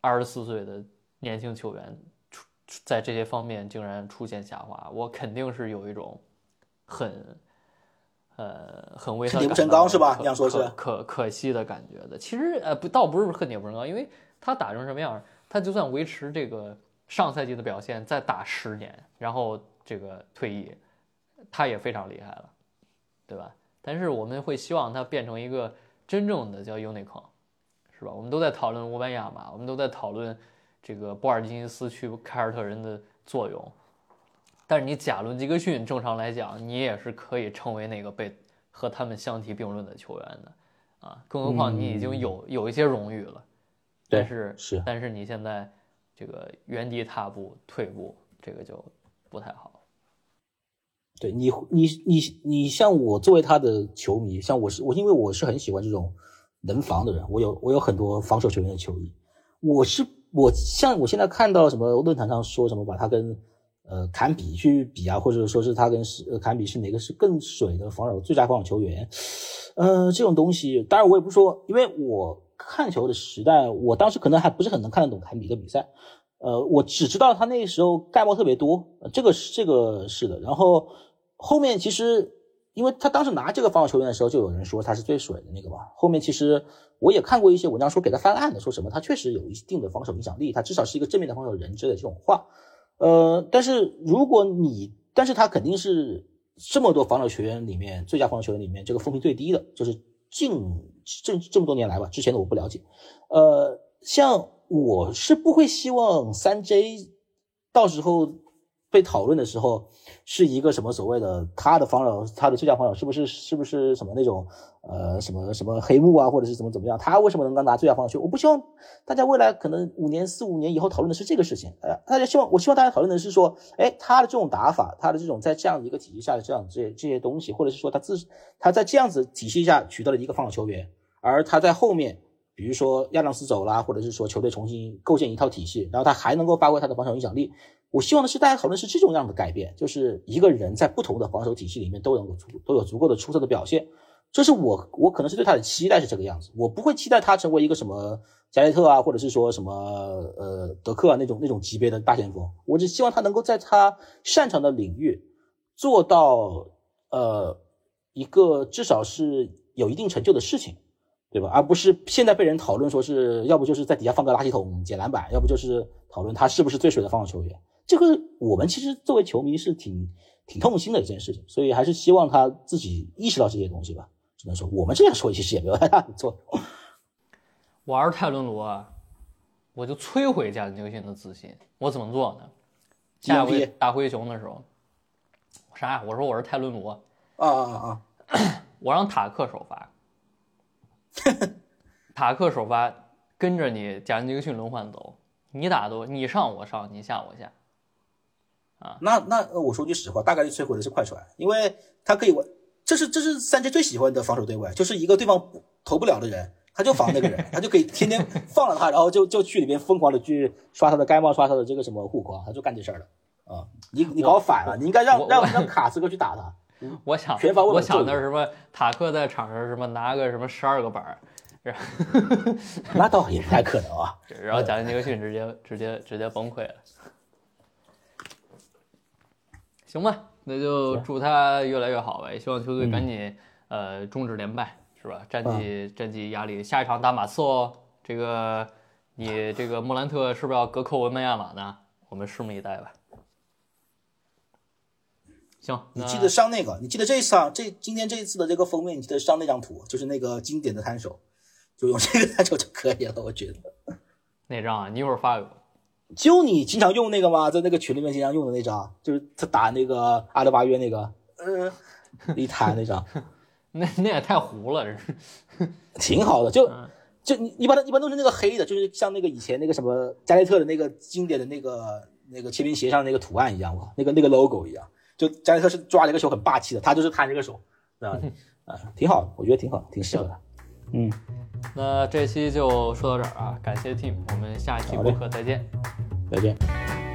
二十四岁的年轻球员出在这些方面竟然出现下滑，我肯定是有一种很呃很为他恨铁不成钢是吧你想说是可可可惜的感觉的。其实呃不倒不是恨铁不成钢，因为他打成什么样，他就算维持这个上赛季的表现，再打十年，然后这个退役，他也非常厉害了，对吧？但是我们会希望他变成一个真正的叫 unicorn，是吧？我们都在讨论乌班亚马，我们都在讨论这个波尔津吉斯去凯尔特人的作用。但是你贾伦·杰克逊，正常来讲，你也是可以成为那个被和他们相提并论的球员的啊。更何况你已经有有一些荣誉了，但是是但是你现在这个原地踏步、退步，这个就不太好。对你，你你你像我作为他的球迷，像我是我，因为我是很喜欢这种能防的人，我有我有很多防守球员的球衣。我是我像我现在看到什么论坛上说什么把他跟呃坎比去比啊，或者说是他跟是呃坎比是哪个是更水的防守最佳防守球员，呃这种东西，当然我也不说，因为我看球的时代，我当时可能还不是很能看得懂坎比的比赛。呃，我只知道他那时候盖帽特别多，这个是这个是的。然后后面其实，因为他当时拿这个防守球员的时候，就有人说他是最水的那个嘛。后面其实我也看过一些文章说给他翻案的，说什么他确实有一定的防守影响力，他至少是一个正面的防守人之类的这种话。呃，但是如果你，但是他肯定是这么多防守球员里面最佳防守球员里面这个风评最低的，就是近这这么多年来吧，之前的我不了解。呃，像我是不会希望三 J 到时候被讨论的时候是一个什么所谓的他的防守，他的最佳防守是不是是不是什么那种呃什么什么黑幕啊，或者是怎么怎么样？他为什么能够拿最佳防守球？我不希望大家未来可能五年四五年以后讨论的是这个事情。呃，大家希望我希望大家讨论的是说，哎，他的这种打法，他的这种在这样的一个体系下的这样这些这些东西，或者是说他自他在这样子体系下取得了一个防守球员，而他在后面。比如说亚当斯走啦，或者是说球队重新构建一套体系，然后他还能够发挥他的防守影响力。我希望的是大家讨论是这种样的改变，就是一个人在不同的防守体系里面都能够出都有足够的出色的表现。这是我我可能是对他的期待是这个样子，我不会期待他成为一个什么加内特啊，或者是说什么呃德克啊那种那种级别的大前锋。我只希望他能够在他擅长的领域做到呃一个至少是有一定成就的事情。对吧？而不是现在被人讨论说是要不就是在底下放个垃圾桶捡篮板，要不就是讨论他是不是最水的防守球员。这个我们其实作为球迷是挺挺痛心的一件事情，所以还是希望他自己意识到这些东西吧。只能说我们这样说其实也没有太大的错。我要是泰伦罗啊，我就摧毁加里尼克逊的自信。我怎么做呢？下回打灰熊的时候，啥呀？我说我是泰伦罗，啊啊啊！我让塔克首发。塔克首发跟着你贾尼克逊轮换走，你打都你上我上，你下我下。啊那那呃我说句实话，大概率摧毁的是快船，因为他可以玩，这是这是三 J 最喜欢的防守对位，就是一个对方投不了的人，他就防那个人，他就可以天天 放了他，然后就就去里边疯狂的去刷他的盖帽，刷他的这个什么护框，他就干这事儿了啊！你你搞反了，你应该让让让卡斯哥去打他。我想我想的的是什么？塔克在场上什么拿个什么十二个板儿，然后 那倒也不太可能啊。然后贾尼克逊直接直接直接崩溃了。行吧，那就祝他越来越好呗，也希望球队赶紧、呃终止连败，是吧？战绩、战绩压力，下一场打马刺哦。这个你这个莫兰特是不是要隔扣文班亚马呢？我们拭目以待吧。行，你记得上那个，你记得这一场这今天这一次的这个封面，你记得上那张图，就是那个经典的摊手，就用这个摊手就可以了，我觉得。哪张啊？你一会儿发给我。就你经常用那个吗？在那个群里面经常用的那张，就是他打那个阿德巴约那个，呃，一摊那张，那那也太糊了，这是。挺好的。就嗯就你你把它一般都是那个黑的，就是像那个以前那个什么加内特的那个经典的那个那个签名鞋上那个图案一样，哇，那个那个 logo 一样。就加内特是抓了一个球很霸气的，他就是摊这个手，啊啊，挺好的，我觉得挺好，挺适合的。嗯，那这期就说到这儿啊，感谢 Team，我们下一期播客再见。再见。